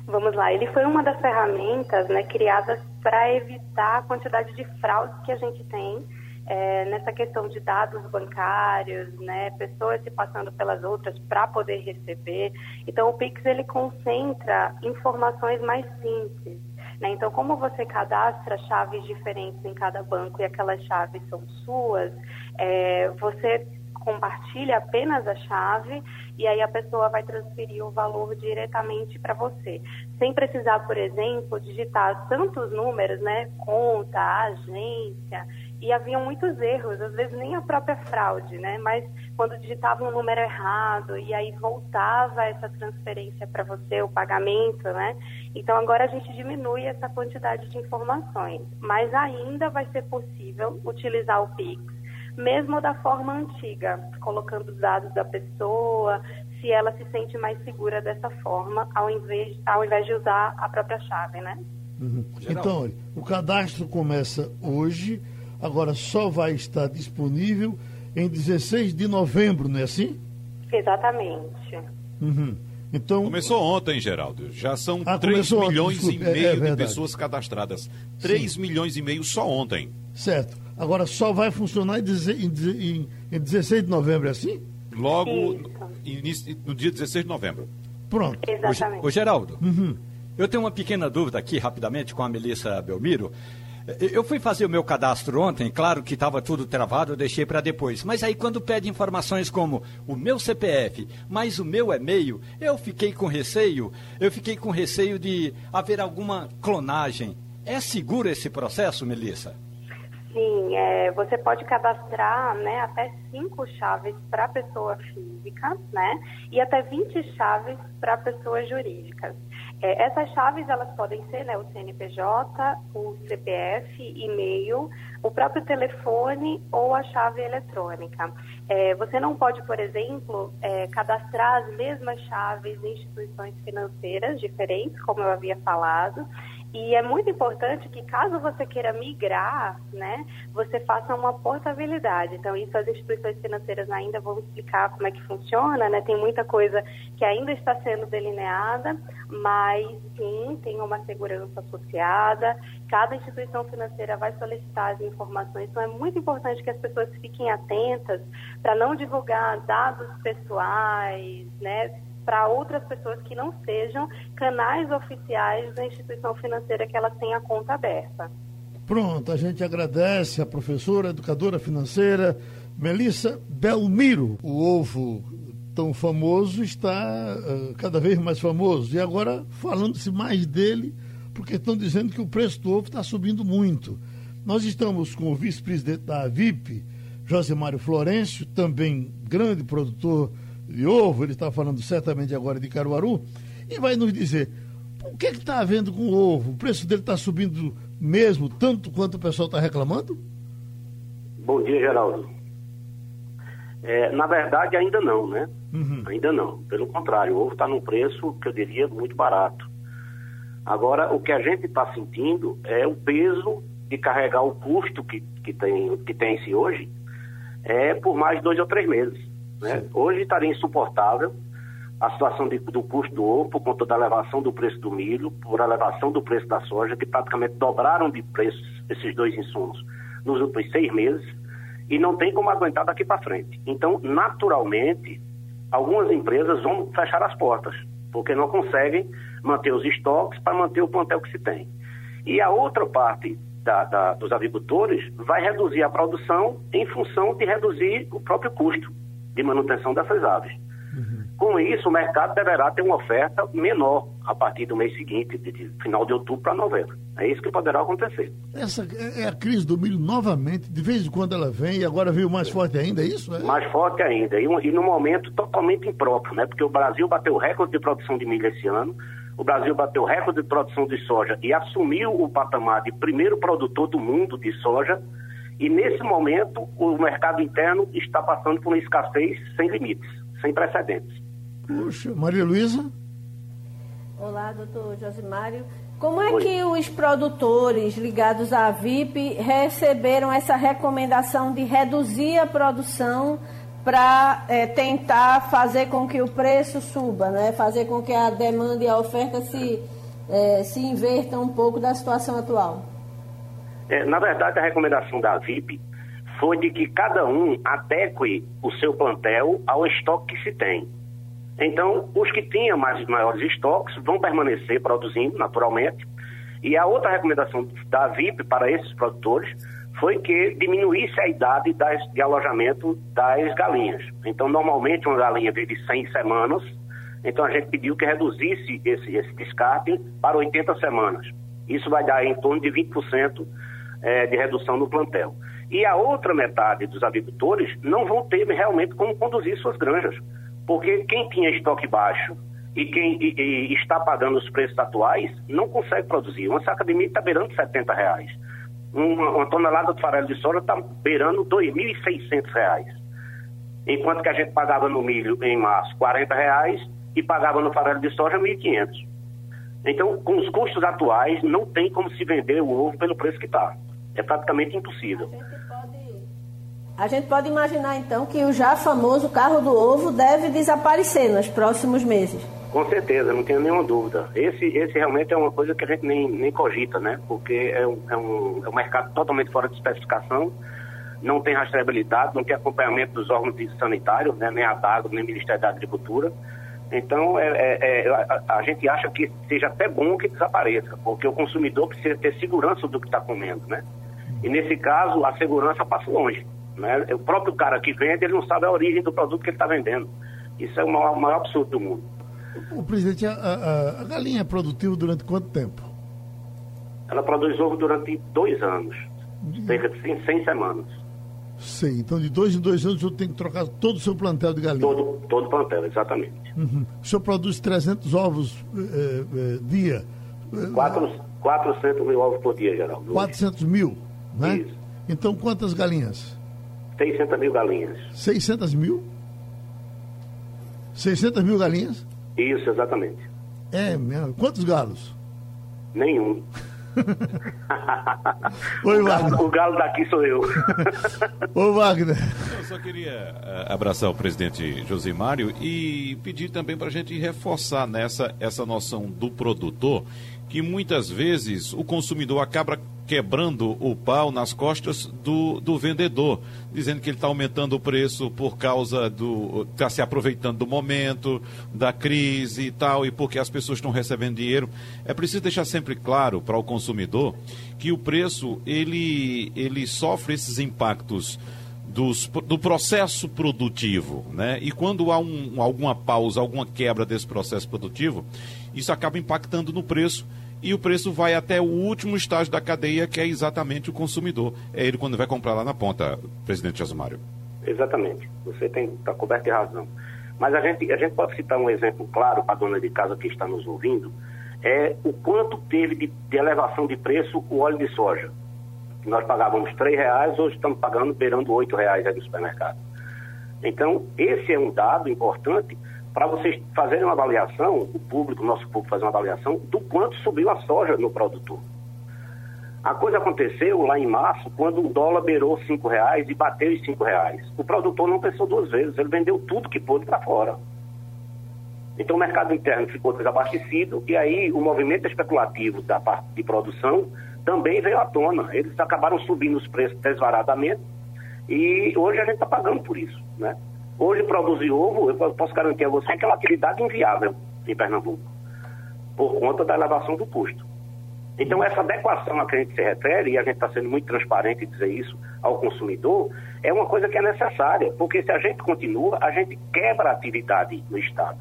Vamos lá, ele foi uma das ferramentas né, criadas para evitar a quantidade de fraudes que a gente tem é, nessa questão de dados bancários, né, pessoas se passando pelas outras para poder receber. Então, o Pix ele concentra informações mais simples. Né? Então, como você cadastra chaves diferentes em cada banco e aquelas chaves são suas, é, você compartilha apenas a chave e aí a pessoa vai transferir o valor diretamente para você, sem precisar, por exemplo, digitar tantos números, né, conta, agência, e havia muitos erros, às vezes nem a própria fraude, né? Mas quando digitava um número errado e aí voltava essa transferência para você, o pagamento, né? Então agora a gente diminui essa quantidade de informações, mas ainda vai ser possível utilizar o Pix, mesmo da forma antiga, colocando os dados da pessoa, se ela se sente mais segura dessa forma, ao invés, ao invés de usar a própria chave, né? Uhum. Então, olha, o cadastro começa hoje agora só vai estar disponível em 16 de novembro, não é assim? Exatamente. Uhum. Então, começou ontem, Geraldo. Já são ah, 3 milhões ontem, e meio é, é de pessoas cadastradas. 3 Sim. milhões e meio só ontem. Certo. Agora só vai funcionar em, em, em 16 de novembro, é assim? Logo início, no dia 16 de novembro. Pronto. Exatamente. Ô, Geraldo, uhum. eu tenho uma pequena dúvida aqui, rapidamente, com a Melissa Belmiro. Eu fui fazer o meu cadastro ontem, claro que estava tudo travado, eu deixei para depois. Mas aí quando pede informações como o meu CPF, mais o meu e-mail, eu fiquei com receio, eu fiquei com receio de haver alguma clonagem. É seguro esse processo, Melissa? Sim, é, você pode cadastrar né, até cinco chaves para pessoa física, né? E até 20 chaves para pessoas jurídicas. É, essas chaves elas podem ser né, o CNPJ, o CPF, e-mail, o próprio telefone ou a chave eletrônica. É, você não pode, por exemplo, é, cadastrar as mesmas chaves em instituições financeiras diferentes, como eu havia falado. E é muito importante que, caso você queira migrar, né, você faça uma portabilidade. Então, isso as instituições financeiras ainda vão explicar como é que funciona, né? Tem muita coisa que ainda está sendo delineada, mas sim, tem uma segurança associada. Cada instituição financeira vai solicitar as informações. Então, é muito importante que as pessoas fiquem atentas para não divulgar dados pessoais, né? Para outras pessoas que não sejam canais oficiais da instituição financeira que elas tenham a conta aberta. Pronto, a gente agradece a professora, educadora financeira, Melissa Belmiro. O ovo tão famoso está uh, cada vez mais famoso. E agora falando-se mais dele, porque estão dizendo que o preço do ovo está subindo muito. Nós estamos com o vice-presidente da AVIP, José Mário Florencio, também grande produtor de ovo, ele está falando certamente agora de Caruaru, e vai nos dizer o que é está havendo com o ovo? O preço dele está subindo mesmo, tanto quanto o pessoal está reclamando? Bom dia, Geraldo. É, na verdade, ainda não, né? Uhum. Ainda não. Pelo contrário, o ovo está num preço que eu diria muito barato. Agora, o que a gente está sentindo é o peso de carregar o custo que, que tem que tem-se hoje é por mais dois ou três meses. Né? Hoje estaria insuportável a situação de, do custo do ovo por conta da elevação do preço do milho, por elevação do preço da soja, que praticamente dobraram de preço esses dois insumos nos últimos seis meses, e não tem como aguentar daqui para frente. Então, naturalmente, algumas empresas vão fechar as portas, porque não conseguem manter os estoques para manter o plantel que se tem. E a outra parte da, da, dos agricultores vai reduzir a produção em função de reduzir o próprio custo de manutenção dessas aves. Uhum. Com isso, o mercado deverá ter uma oferta menor a partir do mês seguinte, de, de final de outubro para novembro. É isso que poderá acontecer. Essa é a crise do milho novamente, de vez em quando ela vem e agora veio mais forte ainda, é isso? É? Mais forte ainda, e, e num momento totalmente impróprio, né? Porque o Brasil bateu recorde de produção de milho esse ano, o Brasil bateu recorde de produção de soja e assumiu o patamar de primeiro produtor do mundo de soja e nesse momento, o mercado interno está passando por uma escassez sem limites, sem precedentes. Puxa, Maria Luísa? Olá, doutor Josimário. Como é Oi. que os produtores ligados à VIP receberam essa recomendação de reduzir a produção para é, tentar fazer com que o preço suba, né? fazer com que a demanda e a oferta se, é, se invertam um pouco da situação atual? É, na verdade, a recomendação da VIP foi de que cada um adeque o seu plantel ao estoque que se tem. Então, os que tinham mais maiores estoques vão permanecer produzindo naturalmente. E a outra recomendação da VIP para esses produtores foi que diminuísse a idade das, de alojamento das galinhas. Então, normalmente, uma galinha vive 100 semanas, então a gente pediu que reduzisse esse, esse descarte para 80 semanas. Isso vai dar em torno de 20% é, de redução no plantel. E a outra metade dos agricultores não vão ter realmente como conduzir suas granjas, porque quem tinha estoque baixo e quem e, e está pagando os preços atuais não consegue produzir. Uma saca de milho está beirando 70 reais. Uma, uma tonelada de farelo de soja está beirando 2.600 reais. Enquanto que a gente pagava no milho em março 40 reais e pagava no farelo de soja 1.500. Então, com os custos atuais, não tem como se vender o ovo pelo preço que está é praticamente impossível. A gente, pode, imaginar então que o já famoso carro do ovo deve desaparecer nos próximos meses. Com certeza, não tenho nenhuma dúvida. Esse, esse realmente é uma coisa que a gente nem, nem cogita, né? Porque é um, é, um, é um mercado totalmente fora de especificação, não tem rastreabilidade, não tem acompanhamento dos órgãos sanitários, né? nem a DAGO, nem o Ministério da Agricultura. Então, é, é, é, a, a, gente acha que seja até bom que desapareça, porque o consumidor precisa ter segurança do que está comendo, né? E nesse caso, a segurança passa longe. Né? O próprio cara que vende, ele não sabe a origem do produto que ele está vendendo. Isso é o maior, maior, absurdo do mundo. O presidente, a, a, a, galinha é produtiva durante quanto tempo? Ela produz ovo durante dois anos. cerca de 100, 100 semanas. Sei, então de dois em dois anos o senhor tem que trocar todo o seu plantel de galinha. Todo, todo plantel, exatamente. Uhum. O senhor produz 300 ovos eh, eh, dia? Quatro, 400 mil ovos por dia, Geraldo. 400 mil, né? Isso. Então quantas galinhas? 600 mil galinhas. 600 mil? 600 mil galinhas? Isso, exatamente. É mesmo. Quantos galos? Nenhum. [LAUGHS] Oi, o, Wagner. galo, o galo daqui sou eu. [LAUGHS] Ô, Wagner. Eu só queria uh, abraçar o presidente José Mário e pedir também para a gente reforçar nessa essa noção do produtor, que muitas vezes o consumidor acaba quebrando o pau nas costas do, do vendedor, dizendo que ele está aumentando o preço por causa do. está se aproveitando do momento, da crise e tal, e porque as pessoas estão recebendo dinheiro. É preciso deixar sempre claro para o consumidor que o preço ele, ele sofre esses impactos dos, do processo produtivo, né? E quando há um, alguma pausa, alguma quebra desse processo produtivo, isso acaba impactando no preço e o preço vai até o último estágio da cadeia, que é exatamente o consumidor. É ele quando vai comprar lá na ponta, presidente Josmário. Exatamente. Você está coberto de razão. Mas a gente, a gente pode citar um exemplo claro para a dona de casa que está nos ouvindo, é o quanto teve de, de elevação de preço o óleo de soja. Nós pagávamos R$ reais, hoje estamos pagando beirando R$ reais aí no supermercado. Então, esse é um dado importante para vocês fazerem uma avaliação, o público, o nosso público fazer uma avaliação do quanto subiu a soja no produtor. A coisa aconteceu lá em março, quando o dólar beirou R$ reais e bateu os R$ reais. O produtor não pensou duas vezes, ele vendeu tudo que pôde para fora. Então o mercado interno ficou desabastecido e aí o movimento especulativo da parte de produção também veio à tona. Eles acabaram subindo os preços desvaradamente e hoje a gente está pagando por isso, né? Hoje, produzir ovo, eu posso garantir a você, é aquela atividade inviável em Pernambuco, por conta da elevação do custo. Então, essa adequação a que a gente se refere, e a gente está sendo muito transparente em dizer isso ao consumidor, é uma coisa que é necessária, porque se a gente continua, a gente quebra a atividade no Estado.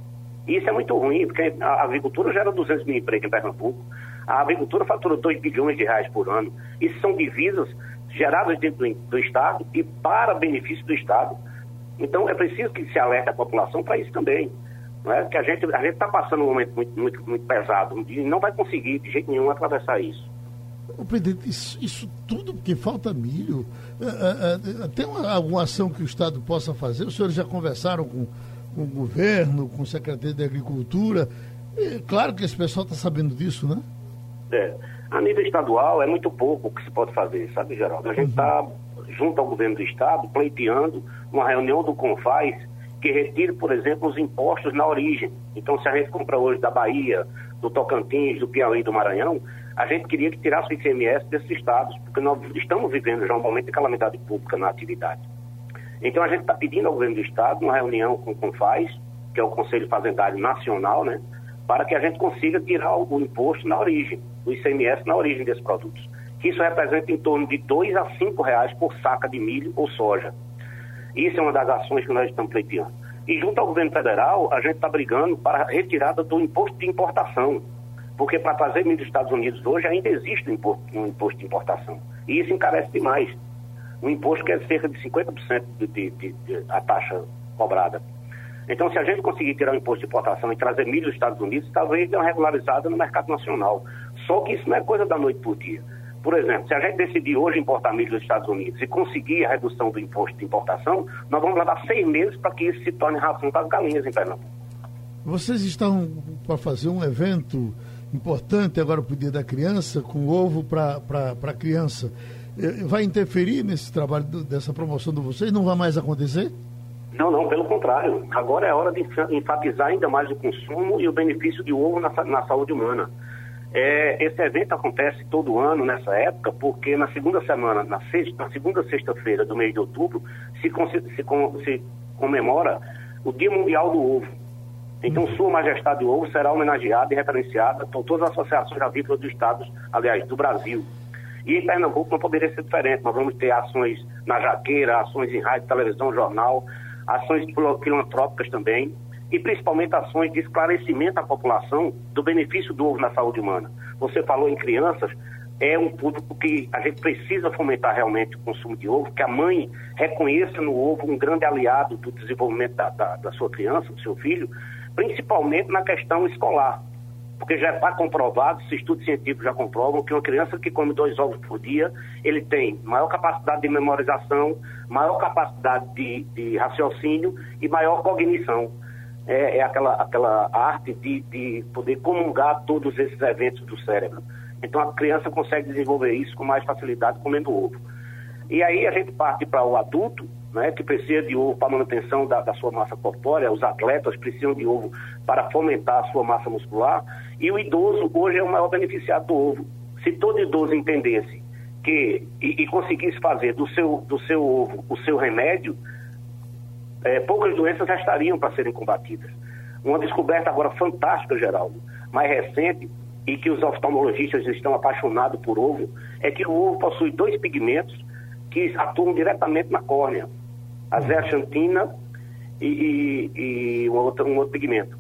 E isso é muito ruim, porque a agricultura gera 200 mil empregos em Pernambuco, a agricultura fatura 2 bilhões de reais por ano. Isso são divisas geradas dentro do, do Estado e para benefício do Estado. Então é preciso que se alerte a população para isso também. Não é? Que a gente a está passando um momento muito, muito, muito pesado e não vai conseguir de jeito nenhum atravessar isso. O presidente, isso, isso, tudo porque falta milho. É, é, é, tem uma, alguma ação que o Estado possa fazer? Os senhores já conversaram com, com o governo, com o secretário de Agricultura? É, claro que esse pessoal está sabendo disso, né? É. A nível estadual é muito pouco o que se pode fazer, sabe, Geraldo? A gente está uhum junto ao governo do Estado, pleiteando uma reunião do CONFAS que retire, por exemplo, os impostos na origem. Então, se a gente compra hoje da Bahia, do Tocantins, do Piauí do Maranhão, a gente queria que tirasse o ICMS desses estados, porque nós estamos vivendo já um momento de calamidade pública na atividade. Então, a gente está pedindo ao governo do Estado uma reunião com o CONFAS, que é o Conselho Fazendário Nacional, né, para que a gente consiga tirar o imposto na origem, o ICMS na origem desses produtos isso representa em torno de 2 a 5 reais por saca de milho ou soja. Isso é uma das ações que nós estamos pleiteando. E junto ao governo federal, a gente está brigando para a retirada do imposto de importação. Porque para trazer milho dos Estados Unidos hoje ainda existe um imposto, um imposto de importação. E isso encarece demais. Um imposto que é cerca de 50% de, de, de, de a taxa cobrada. Então, se a gente conseguir tirar o imposto de importação e trazer milho dos Estados Unidos, talvez dê uma regularizada no mercado nacional. Só que isso não é coisa da noite por dia. Por exemplo, se a gente decidir hoje importar milho dos Estados Unidos e conseguir a redução do imposto de importação, nós vamos levar seis meses para que isso se torne ração para as galinhas em Pernambuco. Vocês estão para fazer um evento importante agora para o Dia da Criança, com ovo para a criança. Eh, vai interferir nesse trabalho dessa promoção de vocês? Não vai mais acontecer? Não, não, pelo contrário. Agora é hora de enfatizar ainda mais o consumo e o benefício de ovo na, na saúde humana. É, esse evento acontece todo ano nessa época, porque na segunda semana, na, sexta, na segunda sexta-feira do mês de outubro, se, se, se, comemora o Dia Mundial do Ovo. Então, Sua Majestade do Ovo será homenageada e referenciada por todas as associações avícolas dos estados, aliás, do Brasil. E em Pernambuco não poderia ser diferente. Nós vamos ter ações na jaqueira, ações em rádio, televisão, jornal, ações filantrópicas também e principalmente ações de esclarecimento à população do benefício do ovo na saúde humana. Você falou em crianças, é um público que a gente precisa fomentar realmente o consumo de ovo, que a mãe reconheça no ovo um grande aliado do desenvolvimento da, da, da sua criança, do seu filho, principalmente na questão escolar. Porque já está comprovado, se estudos científicos já comprovam, que uma criança que come dois ovos por dia, ele tem maior capacidade de memorização, maior capacidade de, de raciocínio e maior cognição. É, é aquela, aquela arte de, de poder comungar todos esses eventos do cérebro. Então a criança consegue desenvolver isso com mais facilidade comendo ovo. E aí a gente parte para o adulto, né, que precisa de ovo para manutenção da, da, sua massa corpórea, os atletas precisam de ovo para fomentar a sua massa muscular, e o idoso hoje é o maior beneficiado do ovo. Se todo idoso entendesse que e, e conseguisse fazer do seu, do seu ovo o seu remédio, é, poucas doenças já estariam para serem combatidas. Uma descoberta agora fantástica, Geraldo, mais recente, e que os oftalmologistas estão apaixonados por ovo, é que o ovo possui dois pigmentos que atuam diretamente na córnea, a zeaxantina e, e, e um, outro, um outro pigmento.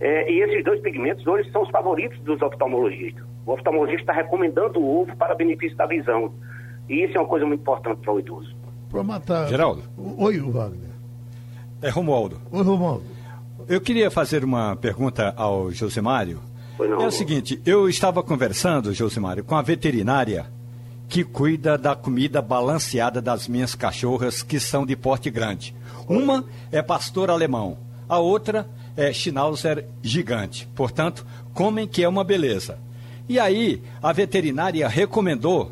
É, e esses dois pigmentos hoje são os favoritos dos oftalmologistas. O oftalmologista está recomendando o ovo para benefício da visão. E isso é uma coisa muito importante para o idoso. Para matar. Geraldo. Oi, Wagner. É Romualdo. Oi, Romualdo. Eu queria fazer uma pergunta ao Josimário. Não, é o seguinte, eu estava conversando, Josimário, com a veterinária que cuida da comida balanceada das minhas cachorras, que são de porte grande. Uma é pastor alemão, a outra é schnauzer gigante. Portanto, comem que é uma beleza. E aí, a veterinária recomendou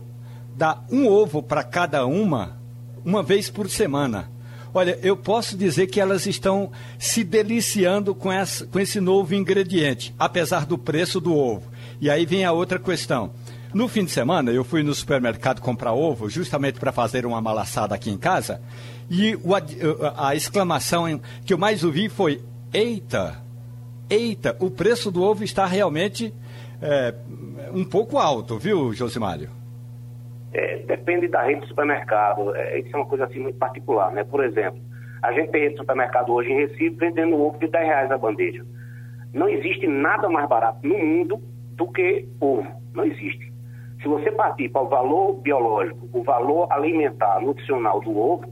dar um ovo para cada uma, uma vez por semana. Olha, eu posso dizer que elas estão se deliciando com, essa, com esse novo ingrediente, apesar do preço do ovo. E aí vem a outra questão. No fim de semana, eu fui no supermercado comprar ovo, justamente para fazer uma malaçada aqui em casa, e o, a, a exclamação que eu mais ouvi foi: Eita, eita, o preço do ovo está realmente é, um pouco alto, viu, Josimário? É, depende da rede de supermercado. É, isso é uma coisa assim muito particular, né? Por exemplo, a gente tem rede de supermercado hoje em Recife vendendo ovo de 10 reais a bandeja. Não existe nada mais barato no mundo do que ovo. Não existe. Se você partir para o valor biológico, o valor alimentar, nutricional do ovo,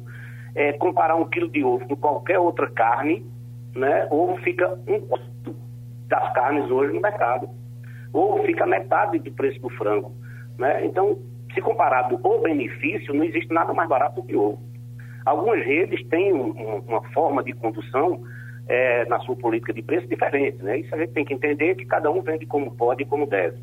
é, comparar um quilo de ovo com qualquer outra carne, né? Ovo fica um quarto das carnes hoje no mercado. Ovo fica metade do preço do frango, né? Então, se comparado o benefício, não existe nada mais barato do que ovo. Algumas redes têm um, uma forma de condução é, na sua política de preço diferente, né? Isso a gente tem que entender que cada um vende como pode e como deve.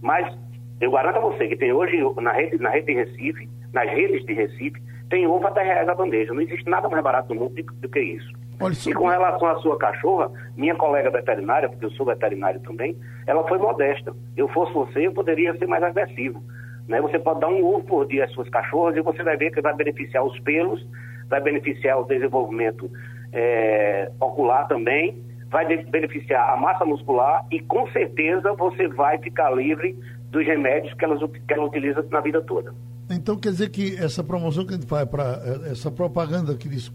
Mas eu garanto a você que tem hoje na rede, na rede de Recife, nas redes de Recife, tem ovo a 10 reais a bandeja. Não existe nada mais barato no mundo do, do que isso. Olha, e com relação à sua cachorra, minha colega veterinária, porque eu sou veterinário também, ela foi modesta. Eu fosse você, eu poderia ser mais agressivo. Né? Você pode dar um ovo por dia às suas cachorras e você vai ver que vai beneficiar os pelos, vai beneficiar o desenvolvimento é, ocular também, vai beneficiar a massa muscular e com certeza você vai ficar livre dos remédios que ela, que ela utiliza na vida toda. Então quer dizer que essa promoção que a gente faz para é, essa propaganda que diz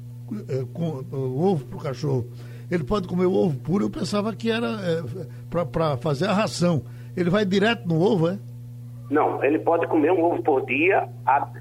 é, com, o ovo para o cachorro, ele pode comer o ovo puro, eu pensava que era é, para fazer a ração. Ele vai direto no ovo, é? Não, ele pode comer um ovo por dia,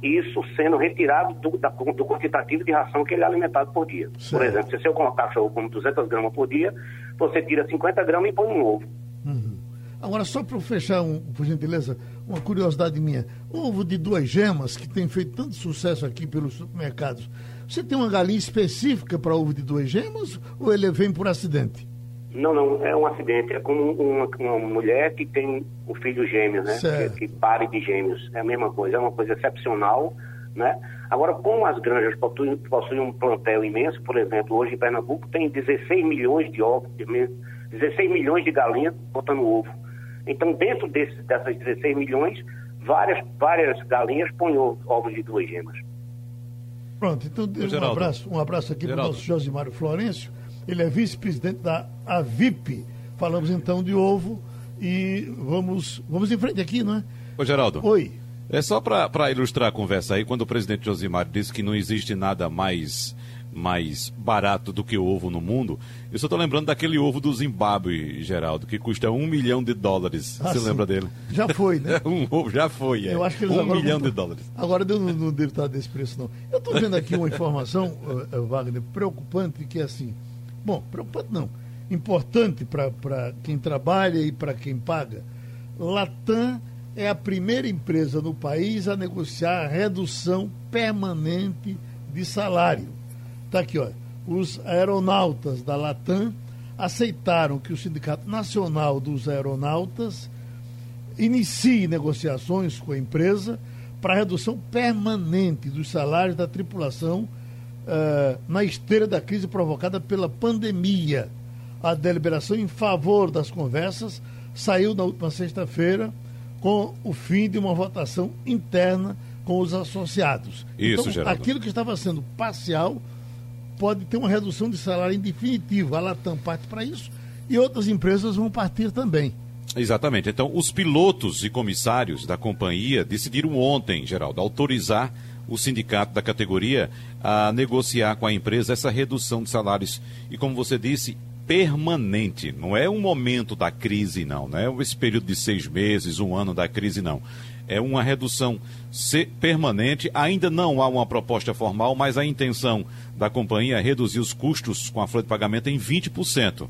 isso sendo retirado do, da, do quantitativo de ração que ele é alimentado por dia. Certo. Por exemplo, se seu cachorro come 200 gramas por dia, você tira 50 gramas e põe um ovo. Uhum. Agora, só para fechar, um, por gentileza, uma curiosidade minha. Ovo de duas gemas, que tem feito tanto sucesso aqui pelos supermercados, você tem uma galinha específica para ovo de duas gemas ou ele vem por acidente? Não, não, é um acidente. É como uma, uma mulher que tem o filho gêmeo, né? Que, que, pare de gêmeos. É a mesma coisa, é uma coisa excepcional, né? Agora, como as granjas possuem, possuem um plantel imenso, por exemplo, hoje em Pernambuco tem 16 milhões de ovos, 16 milhões de galinhas botando ovo. Então, dentro desse, dessas 16 milhões, várias, várias galinhas põem ovos de duas gemas. Pronto, então um abraço, um abraço aqui para o nosso Josimário Florencio ele é vice-presidente da AVIP. Falamos então de ovo e vamos, vamos em frente aqui, não é? Ô, Geraldo. Oi. É só para ilustrar a conversa aí, quando o presidente Josimar disse que não existe nada mais mais barato do que ovo no mundo. Eu só estou lembrando daquele ovo do Zimbábue, Geraldo, que custa um milhão de dólares. Ah, Você sim. lembra dele? Já foi, né? [LAUGHS] um ovo já foi, é. Eu acho que eles um agora milhão de dólares. Agora eu não, não devo estar desse preço, não. Eu estou vendo aqui uma informação, eh, eh, Wagner, preocupante, que é assim. Bom, preocupante não. Importante para quem trabalha e para quem paga. Latam é a primeira empresa no país a negociar a redução permanente de salário. Está aqui, ó. Os aeronautas da Latam aceitaram que o Sindicato Nacional dos Aeronautas inicie negociações com a empresa para redução permanente dos salários da tripulação eh, na esteira da crise provocada pela pandemia. A deliberação em favor das conversas saiu na última sexta-feira com o fim de uma votação interna com os associados. Isso, então, Geraldo. aquilo que estava sendo parcial pode ter uma redução de salário em definitivo. A Latam parte para isso e outras empresas vão partir também. Exatamente. Então, os pilotos e comissários da companhia decidiram ontem, Geraldo, autorizar o sindicato da categoria a negociar com a empresa essa redução de salários. E como você disse, permanente. Não é um momento da crise, não. Não é esse período de seis meses, um ano da crise, não. É uma redução se- permanente. Ainda não há uma proposta formal, mas a intenção da companhia é reduzir os custos com a folha de pagamento em 20%.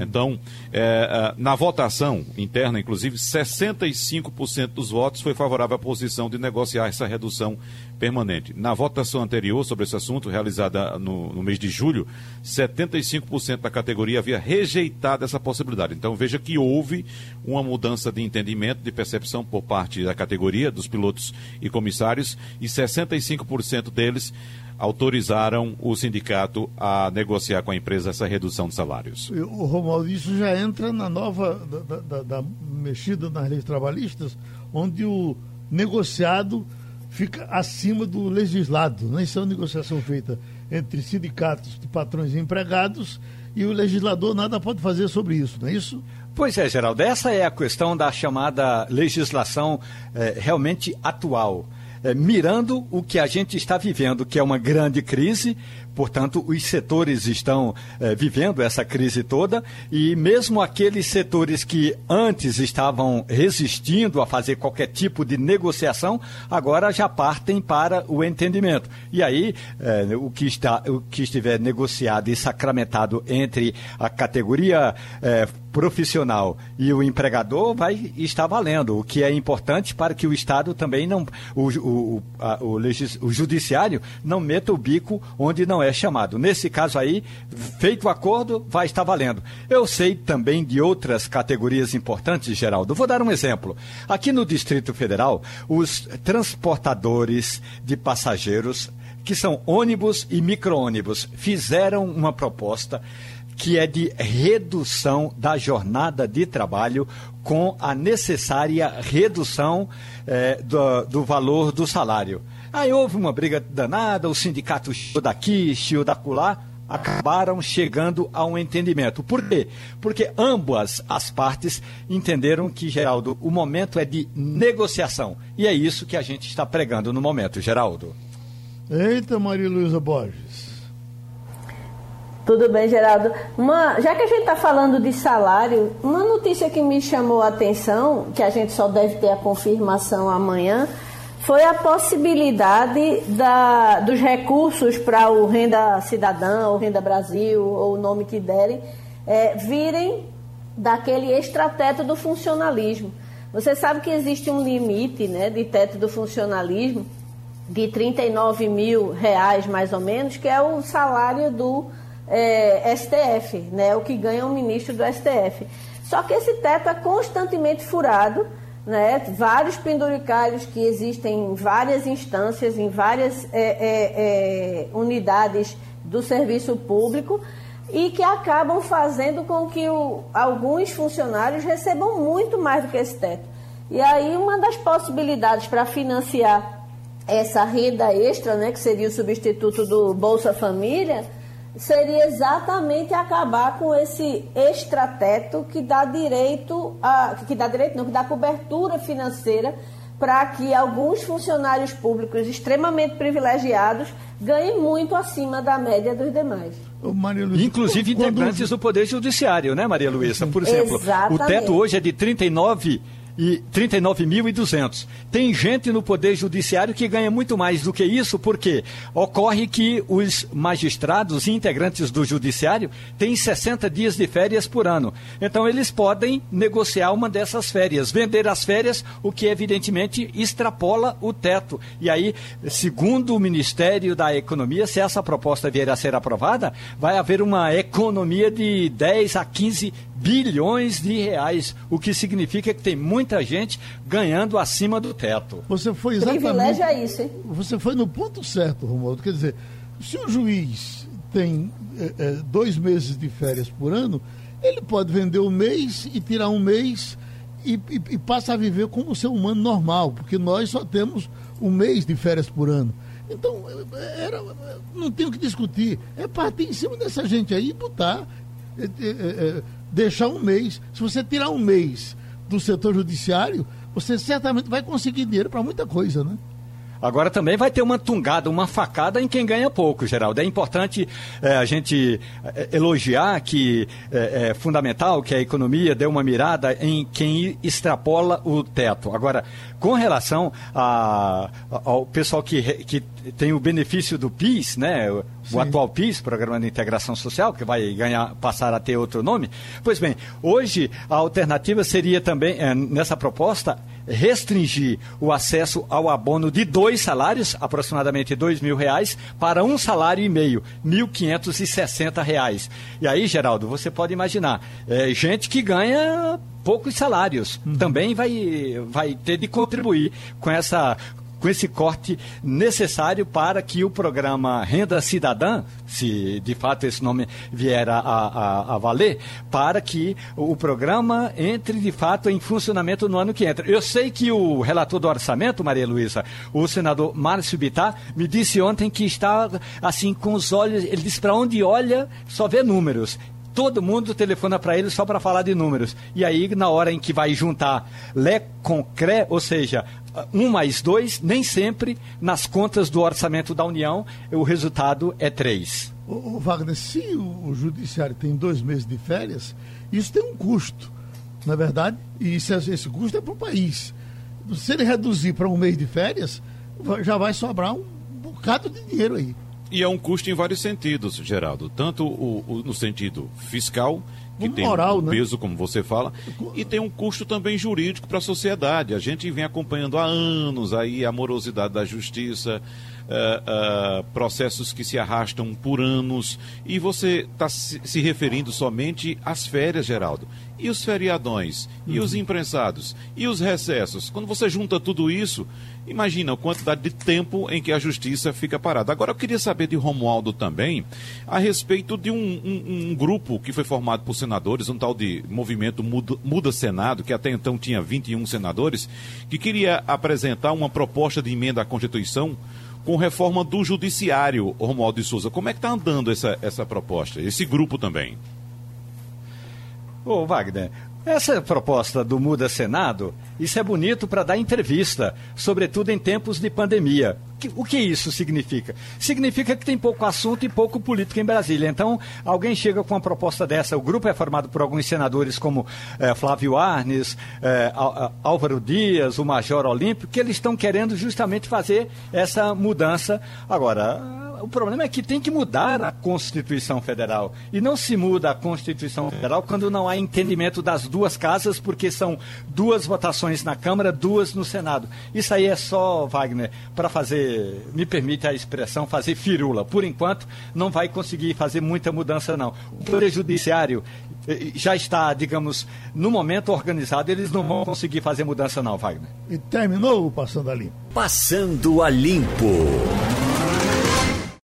Então, é, ah, na votação interna, inclusive, 65% dos votos foi favorável à posição de negociar essa redução permanente. Na votação anterior sobre esse assunto, realizada no, no mês de julho, 75% da categoria havia rejeitado essa possibilidade. Então, veja que houve uma mudança de entendimento, de percepção por parte da categoria, dos pilotos e comissários, e 65% deles autorizaram o sindicato a negociar com a empresa essa redução de salários. O Romualdo, isso já entra na nova da, da- da mexida nas leis trabalhistas, onde o negociado fica acima do legislado. Né? Isso é uma negociação feita entre sindicatos de patrões e empregados e o legislador nada pode fazer sobre isso, não é isso? Pois é, Geraldo, essa é a questão da chamada legislação eh, realmente atual. Eh, mirando o que a gente está vivendo, que é uma grande crise, portanto, os setores estão eh, vivendo essa crise toda, e mesmo aqueles setores que antes estavam resistindo a fazer qualquer tipo de negociação, agora já partem para o entendimento. E aí, eh, o, que está, o que estiver negociado e sacramentado entre a categoria eh, profissional e o empregador vai estar valendo, o que é importante para que o Estado também não, o, o, a- o, o judiciário não meta o bico onde não é chamado. Nesse caso aí, feito o acordo, vai estar valendo. Eu sei também de outras categorias importantes, Geraldo. Vou dar um exemplo. Aqui no Distrito Federal, os transportadores de passageiros, que são ônibus e micro-ônibus, fizeram uma proposta que é de redução da jornada de trabalho com a necessária redução eh, do, do valor do salário. Aí houve uma briga danada, o sindicato chiou daqui, chiou da lá, acabaram chegando a um entendimento. Por quê? Porque ambas as partes entenderam que, Geraldo, o momento é de negociação. E é isso que a gente está pregando no momento, Geraldo. Eita, Maria Luísa Borges. Tudo bem, Geraldo. Uma, já que a gente está falando de salário, uma notícia que me chamou a atenção, que a gente só deve ter a confirmação amanhã, foi a possibilidade da, dos recursos para o Renda Cidadã, ou Renda Brasil, ou o nome que derem, é, virem daquele extrateto do funcionalismo. Você sabe que existe um limite né, de teto do funcionalismo de 39 mil reais, mais ou menos, que é o salário do é, STF, né, o que ganha o ministro do STF. Só que esse teto é constantemente furado, né, vários penduricalhos que existem em várias instâncias, em várias é, é, é, unidades do serviço público e que acabam fazendo com que o, alguns funcionários recebam muito mais do que esse teto. E aí uma das possibilidades para financiar essa renda extra, né, que seria o substituto do Bolsa Família, seria exatamente acabar com esse extrateto que dá direito a que dá direito não, que dá cobertura financeira para que alguns funcionários públicos extremamente privilegiados ganhem muito acima da média dos demais. Luísa, Inclusive quando... integrantes do Poder Judiciário, né, Maria Luísa? Por exemplo, Exatamente. o teto hoje é de 39 e 39.200. Tem gente no Poder Judiciário que ganha muito mais do que isso, porque ocorre que os magistrados e integrantes do Judiciário têm 60 dias de férias por ano. Então, eles podem negociar uma dessas férias, vender as férias, o que evidentemente extrapola o teto. E aí, segundo o Ministério da Economia, se essa proposta vier a ser aprovada, vai haver uma economia de 10 a 15 bilhões de reais, o que significa que tem muita gente ganhando acima do teto. Você foi exatamente. Privilégio é isso, hein? Você foi no ponto certo, Romualdo. Quer dizer, se o juiz tem é, é, dois meses de férias por ano, ele pode vender um mês e tirar um mês e, e, e passa a viver como ser humano normal, porque nós só temos um mês de férias por ano. Então, é, era, não tem o que discutir. É partir em cima dessa gente aí e botar. É, é, é, deixar um mês. Se você tirar um mês do setor judiciário, você certamente vai conseguir dinheiro para muita coisa, né? Agora também vai ter uma tungada, uma facada em quem ganha pouco, Geraldo. É importante é, a gente é, elogiar que é, é, fundamental que a economia dê uma mirada em quem extrapola o teto. Agora, com relação a, ao pessoal que, que tem o benefício do PIS, né? O, atual PIS, Programa de Integração Social, que vai ganhar, passar a ter outro nome. Pois bem, hoje a alternativa seria também, é, nessa proposta, restringir o acesso ao abono de dois salários, aproximadamente dois mil reais, para um salário e meio, mil quinhentos e sessenta reais. E aí, Geraldo, você pode imaginar, é, gente que ganha poucos salários uhum. também vai, vai ter de contribuir com essa com esse corte necessário para que o programa Renda Cidadã, se de fato esse nome vier a, a, a, valer, para que o programa entre de fato em funcionamento no ano que entra. Eu sei que o relator do orçamento, Maria Luísa, o senador Márcio Bittar, me disse ontem que está assim com os olhos, ele disse para onde olha só vê números todo mundo telefona para ele só para falar de números. E aí, na hora em que vai juntar Lé com Cré, ou seja, um mais dois, nem sempre nas contas do orçamento da União o resultado é três. Ô, ô Wagner, se o, o, judiciário tem dois meses de férias, isso tem um custo, na é verdade, e esse, esse custo é para o país. Se ele reduzir para um mês de férias, já vai sobrar um bocado de dinheiro aí. E é um custo em vários sentidos, Geraldo. Tanto o, o no sentido fiscal, que tem moral, um né? peso, como você fala, e tem um custo também jurídico para a sociedade. A gente vem acompanhando há anos aí a morosidade da justiça, uh, uh, processos que se arrastam por anos, e você está se, se, referindo somente às férias, Geraldo. E os feriadões? E os uhum. imprensados? E os recessos? Quando você junta tudo isso, imagina a quantidade de tempo em que a justiça fica parada. Agora, eu queria saber de Romualdo também a respeito de um, um, um grupo que foi formado por senadores, um tal de movimento Muda, Muda Senado, que até então tinha 21 senadores, que queria apresentar uma proposta de emenda à Constituição com reforma do judiciário, Romualdo de Souza. Como é que está andando essa, essa proposta, esse grupo também? Ô, Wagner, essa proposta do Muda Senado, isso é bonito para dar entrevista, sobretudo em tempos de pandemia. O que isso significa? Significa que tem pouco assunto e pouco político em Brasília. Então, alguém chega com uma proposta dessa. O grupo é formado por alguns senadores como eh, Flávio Arnes, eh, Álvaro Dias, o Major Olímpio, que eles estão querendo justamente fazer essa mudança. Agora, o problema é que tem que mudar a Constituição Federal. E não se muda a Constituição Federal quando não há entendimento das duas casas, porque são duas votações na Câmara, duas no Senado. Isso aí é só, Wagner, para fazer, me permite a expressão, fazer firula. Por enquanto, não vai conseguir fazer muita mudança, não. O Poder Judiciário eh, já está, digamos, no momento organizado, eles não vão conseguir fazer mudança, não, Wagner. E terminou o Passando a Limpo. Passando a Limpo.